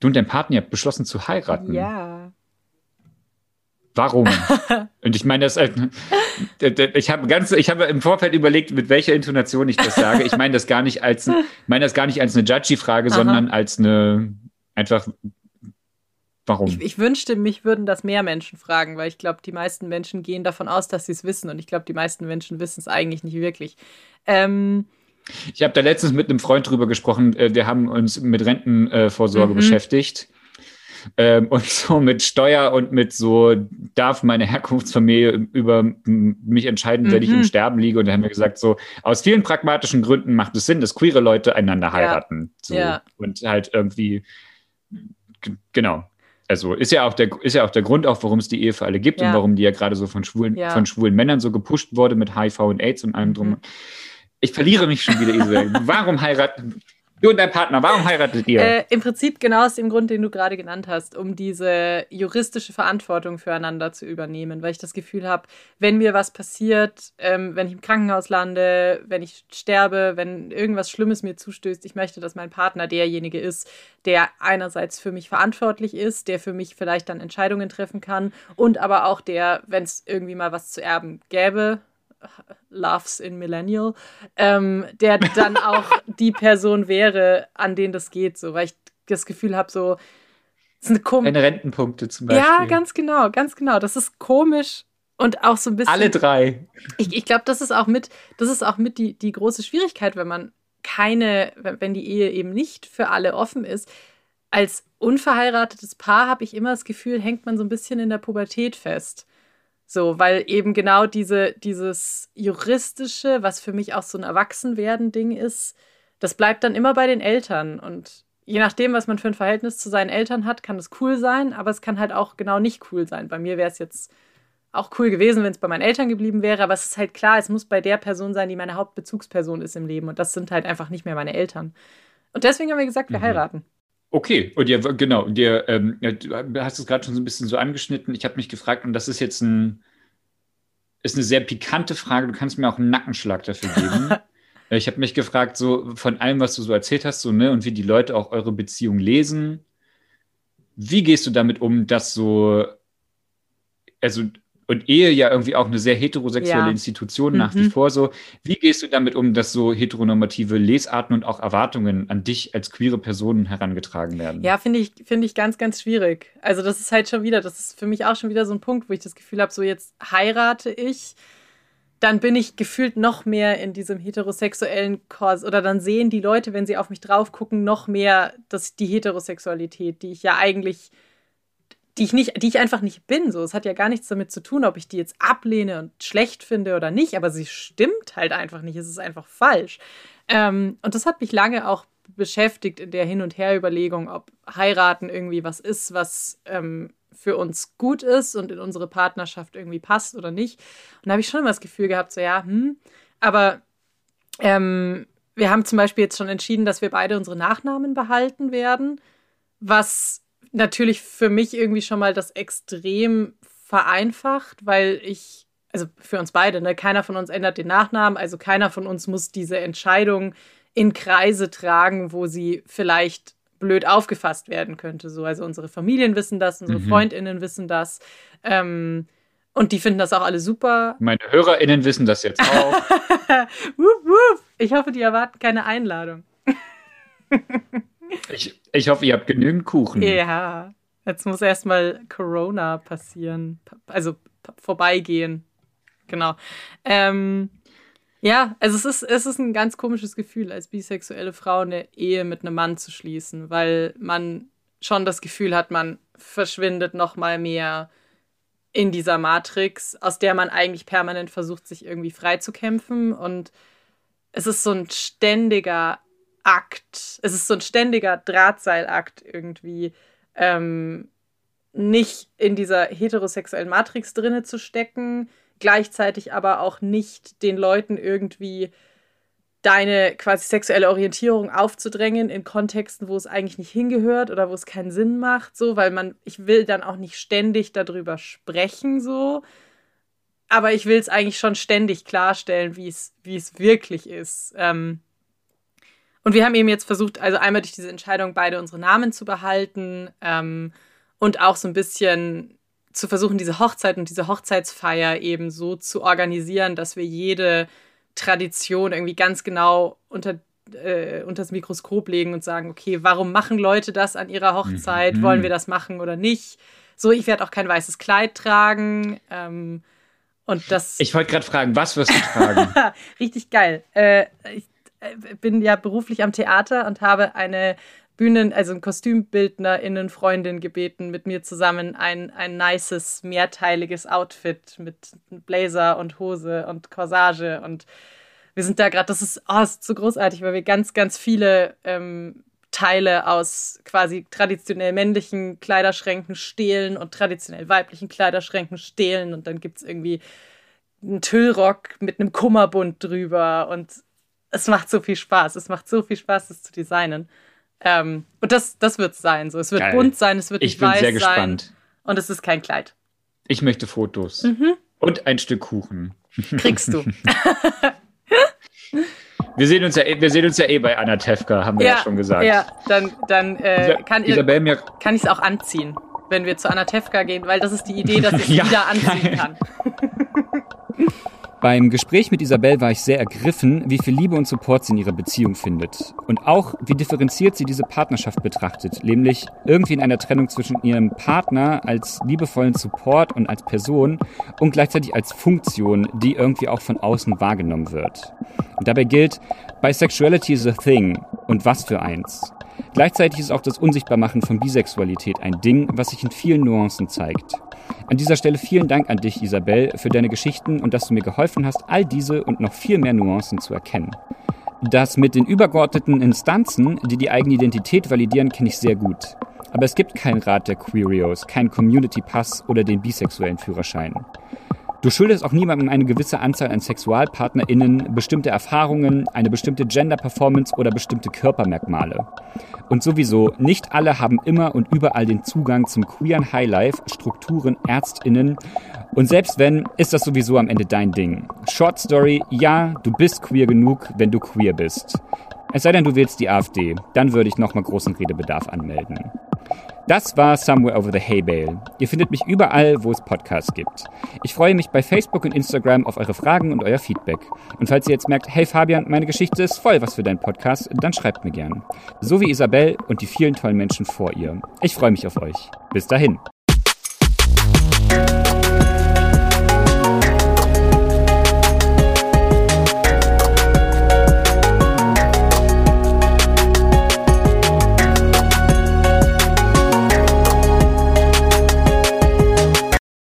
du und dein Partner habt beschlossen zu heiraten. Ja. Warum? Und ich meine, das, äh, ich habe ganz, ich habe im Vorfeld überlegt, mit welcher Intonation ich das sage. Ich meine das gar nicht als, meine das gar nicht als eine Judgy-Frage, sondern als eine einfach. Warum? Ich, ich, wünschte, mich würden das mehr Menschen fragen, weil ich glaube, die meisten Menschen gehen davon aus, dass sie es wissen und ich glaube, die meisten Menschen wissen es eigentlich nicht wirklich. Ähm, ich habe da letztens mit einem Freund drüber gesprochen, äh, wir haben uns mit Rentenvorsorge mhm. beschäftigt ähm, und so mit Steuer und mit so, darf meine Herkunftsfamilie über mich entscheiden, mhm. wenn ich im mhm. Sterben liege. Und da haben wir gesagt, so, aus vielen pragmatischen Gründen macht es Sinn, dass queere Leute einander heiraten. Ja. So. Ja. Und halt irgendwie, genau. Also ist ja auch der, ist ja auch der Grund, auch warum es die Ehe für alle gibt ja. und warum die ja gerade so von schwulen, von schwulen Männern so gepusht wurde mit HIV und AIDS und allem drum. Mhm. Ich verliere mich schon wieder, Isabel. Warum heiraten? Du und dein Partner, warum heiratet ihr? Äh, Im Prinzip genau aus dem Grund, den du gerade genannt hast, um diese juristische Verantwortung füreinander zu übernehmen, weil ich das Gefühl habe, wenn mir was passiert, ähm, wenn ich im Krankenhaus lande, wenn ich sterbe, wenn irgendwas Schlimmes mir zustößt, ich möchte, dass mein Partner derjenige ist, der einerseits für mich verantwortlich ist, der für mich vielleicht dann Entscheidungen treffen kann und aber auch der, wenn es irgendwie mal was zu erben gäbe, Loves in Millennial, ähm, der dann auch die Person wäre, an den das geht, so, weil ich das Gefühl habe, so, das ist eine komische. Deine Rentenpunkte zum Beispiel. Ja, ganz genau, ganz genau. Das ist komisch und auch so ein bisschen. Alle drei. Ich, ich glaube, das ist auch mit, das ist auch mit die, die große Schwierigkeit, wenn man keine, wenn die Ehe eben nicht für alle offen ist. Als unverheiratetes Paar habe ich immer das Gefühl, hängt man so ein bisschen in der Pubertät fest. So, weil eben genau diese, dieses juristische, was für mich auch so ein Erwachsenwerden-Ding ist, das bleibt dann immer bei den Eltern. Und je nachdem, was man für ein Verhältnis zu seinen Eltern hat, kann es cool sein, aber es kann halt auch genau nicht cool sein. Bei mir wäre es jetzt auch cool gewesen, wenn es bei meinen Eltern geblieben wäre, aber es ist halt klar, es muss bei der Person sein, die meine Hauptbezugsperson ist im Leben. Und das sind halt einfach nicht mehr meine Eltern. Und deswegen haben wir gesagt, wir mhm. heiraten. Okay, und ja, genau, dir, ähm, du hast es gerade schon so ein bisschen so angeschnitten. Ich habe mich gefragt, und das ist jetzt ein, ist eine sehr pikante Frage. Du kannst mir auch einen Nackenschlag dafür geben. ich habe mich gefragt, so von allem, was du so erzählt hast, so, ne, und wie die Leute auch eure Beziehung lesen. Wie gehst du damit um, dass so, also und Ehe ja irgendwie auch eine sehr heterosexuelle ja. Institution nach mhm. wie vor so. Wie gehst du damit um, dass so heteronormative Lesarten und auch Erwartungen an dich als queere Person herangetragen werden? Ja, finde ich, finde ich ganz, ganz schwierig. Also das ist halt schon wieder, das ist für mich auch schon wieder so ein Punkt, wo ich das Gefühl habe, so jetzt heirate ich, dann bin ich gefühlt noch mehr in diesem heterosexuellen Kurs oder dann sehen die Leute, wenn sie auf mich drauf gucken, noch mehr dass die Heterosexualität, die ich ja eigentlich die ich nicht, die ich einfach nicht bin. So, es hat ja gar nichts damit zu tun, ob ich die jetzt ablehne und schlecht finde oder nicht, aber sie stimmt halt einfach nicht. Es ist einfach falsch. Ähm, und das hat mich lange auch beschäftigt in der Hin- und Her-Überlegung, ob heiraten irgendwie was ist, was ähm, für uns gut ist und in unsere Partnerschaft irgendwie passt oder nicht. Und da habe ich schon immer das Gefühl gehabt, so ja, hm, aber ähm, wir haben zum Beispiel jetzt schon entschieden, dass wir beide unsere Nachnamen behalten werden, was natürlich für mich irgendwie schon mal das extrem vereinfacht, weil ich, also für uns beide, ne, keiner von uns ändert den Nachnamen, also keiner von uns muss diese Entscheidung in Kreise tragen, wo sie vielleicht blöd aufgefasst werden könnte. So, also unsere Familien wissen das, unsere mhm. FreundInnen wissen das. Ähm, und die finden das auch alle super. Meine HörerInnen wissen das jetzt auch. wup, wup. Ich hoffe, die erwarten keine Einladung. Ich, ich hoffe, ihr habt genügend Kuchen. Ja, jetzt muss erstmal Corona passieren. Also vorbeigehen. Genau. Ähm, ja, also es ist, es ist ein ganz komisches Gefühl, als bisexuelle Frau eine Ehe mit einem Mann zu schließen, weil man schon das Gefühl hat, man verschwindet noch mal mehr in dieser Matrix, aus der man eigentlich permanent versucht, sich irgendwie freizukämpfen. Und es ist so ein ständiger Akt. Es ist so ein ständiger Drahtseilakt irgendwie. Ähm, nicht in dieser heterosexuellen Matrix drinne zu stecken, gleichzeitig aber auch nicht den Leuten irgendwie deine quasi sexuelle Orientierung aufzudrängen in Kontexten, wo es eigentlich nicht hingehört oder wo es keinen Sinn macht, so, weil man, ich will dann auch nicht ständig darüber sprechen, so, aber ich will es eigentlich schon ständig klarstellen, wie es, wirklich ist. Ähm, und wir haben eben jetzt versucht, also einmal durch diese Entscheidung beide unsere Namen zu behalten ähm, und auch so ein bisschen zu versuchen, diese Hochzeit und diese Hochzeitsfeier eben so zu organisieren, dass wir jede Tradition irgendwie ganz genau unter äh, unter das Mikroskop legen und sagen, okay, warum machen Leute das an ihrer Hochzeit? Mhm. Wollen wir das machen oder nicht? So, ich werde auch kein weißes Kleid tragen. Ähm, und das. Ich wollte gerade fragen, was wirst du tragen? Richtig geil. Äh, ich bin ja beruflich am Theater und habe eine Bühnen, also ein KostümbildnerInnen Freundin gebeten, mit mir zusammen ein, ein nices, mehrteiliges Outfit mit Blazer und Hose und Corsage und wir sind da gerade, das ist, oh, ist so großartig, weil wir ganz, ganz viele ähm, Teile aus quasi traditionell männlichen Kleiderschränken stehlen und traditionell weiblichen Kleiderschränken stehlen und dann gibt es irgendwie einen Tüllrock mit einem Kummerbund drüber und es macht so viel Spaß. Es macht so viel Spaß, das zu designen. Ähm, und das, das wird es sein. So. Es wird Geil. bunt sein, es wird ich bin sehr gespannt. Sein, und es ist kein Kleid. Ich möchte Fotos. Mhm. Und ein Stück Kuchen. Kriegst du. wir, sehen uns ja, eh, wir sehen uns ja eh bei Anna Tefka, haben wir ja, ja schon gesagt. Ja, dann, dann äh, kann, ihr, kann ich es auch anziehen, wenn wir zu Anna Tefka gehen, weil das ist die Idee, dass ich es ja, wieder anziehen kann. Beim Gespräch mit Isabel war ich sehr ergriffen, wie viel Liebe und Support sie in ihrer Beziehung findet. Und auch, wie differenziert sie diese Partnerschaft betrachtet, nämlich irgendwie in einer Trennung zwischen ihrem Partner als liebevollen Support und als Person und gleichzeitig als Funktion, die irgendwie auch von außen wahrgenommen wird. Und dabei gilt, Bisexuality is a thing. Und was für eins. Gleichzeitig ist auch das Unsichtbarmachen von Bisexualität ein Ding, was sich in vielen Nuancen zeigt. An dieser Stelle vielen Dank an dich, Isabel, für deine Geschichten und dass du mir geholfen hast, all diese und noch viel mehr Nuancen zu erkennen. Das mit den übergeordneten Instanzen, die die eigene Identität validieren, kenne ich sehr gut. Aber es gibt keinen Rat der Queerios, keinen Community Pass oder den bisexuellen Führerschein. Du schuldest auch niemandem eine gewisse Anzahl an SexualpartnerInnen, bestimmte Erfahrungen, eine bestimmte Gender-Performance oder bestimmte Körpermerkmale. Und sowieso, nicht alle haben immer und überall den Zugang zum queeren Highlife, Strukturen, ÄrztInnen. Und selbst wenn, ist das sowieso am Ende dein Ding. Short Story, ja, du bist queer genug, wenn du queer bist. Es sei denn, du wählst die AfD, dann würde ich nochmal großen Redebedarf anmelden. Das war Somewhere Over the Hay Bale. Ihr findet mich überall, wo es Podcasts gibt. Ich freue mich bei Facebook und Instagram auf eure Fragen und euer Feedback. Und falls ihr jetzt merkt, hey Fabian, meine Geschichte ist voll was für deinen Podcast, dann schreibt mir gern. So wie Isabel und die vielen tollen Menschen vor ihr. Ich freue mich auf euch. Bis dahin.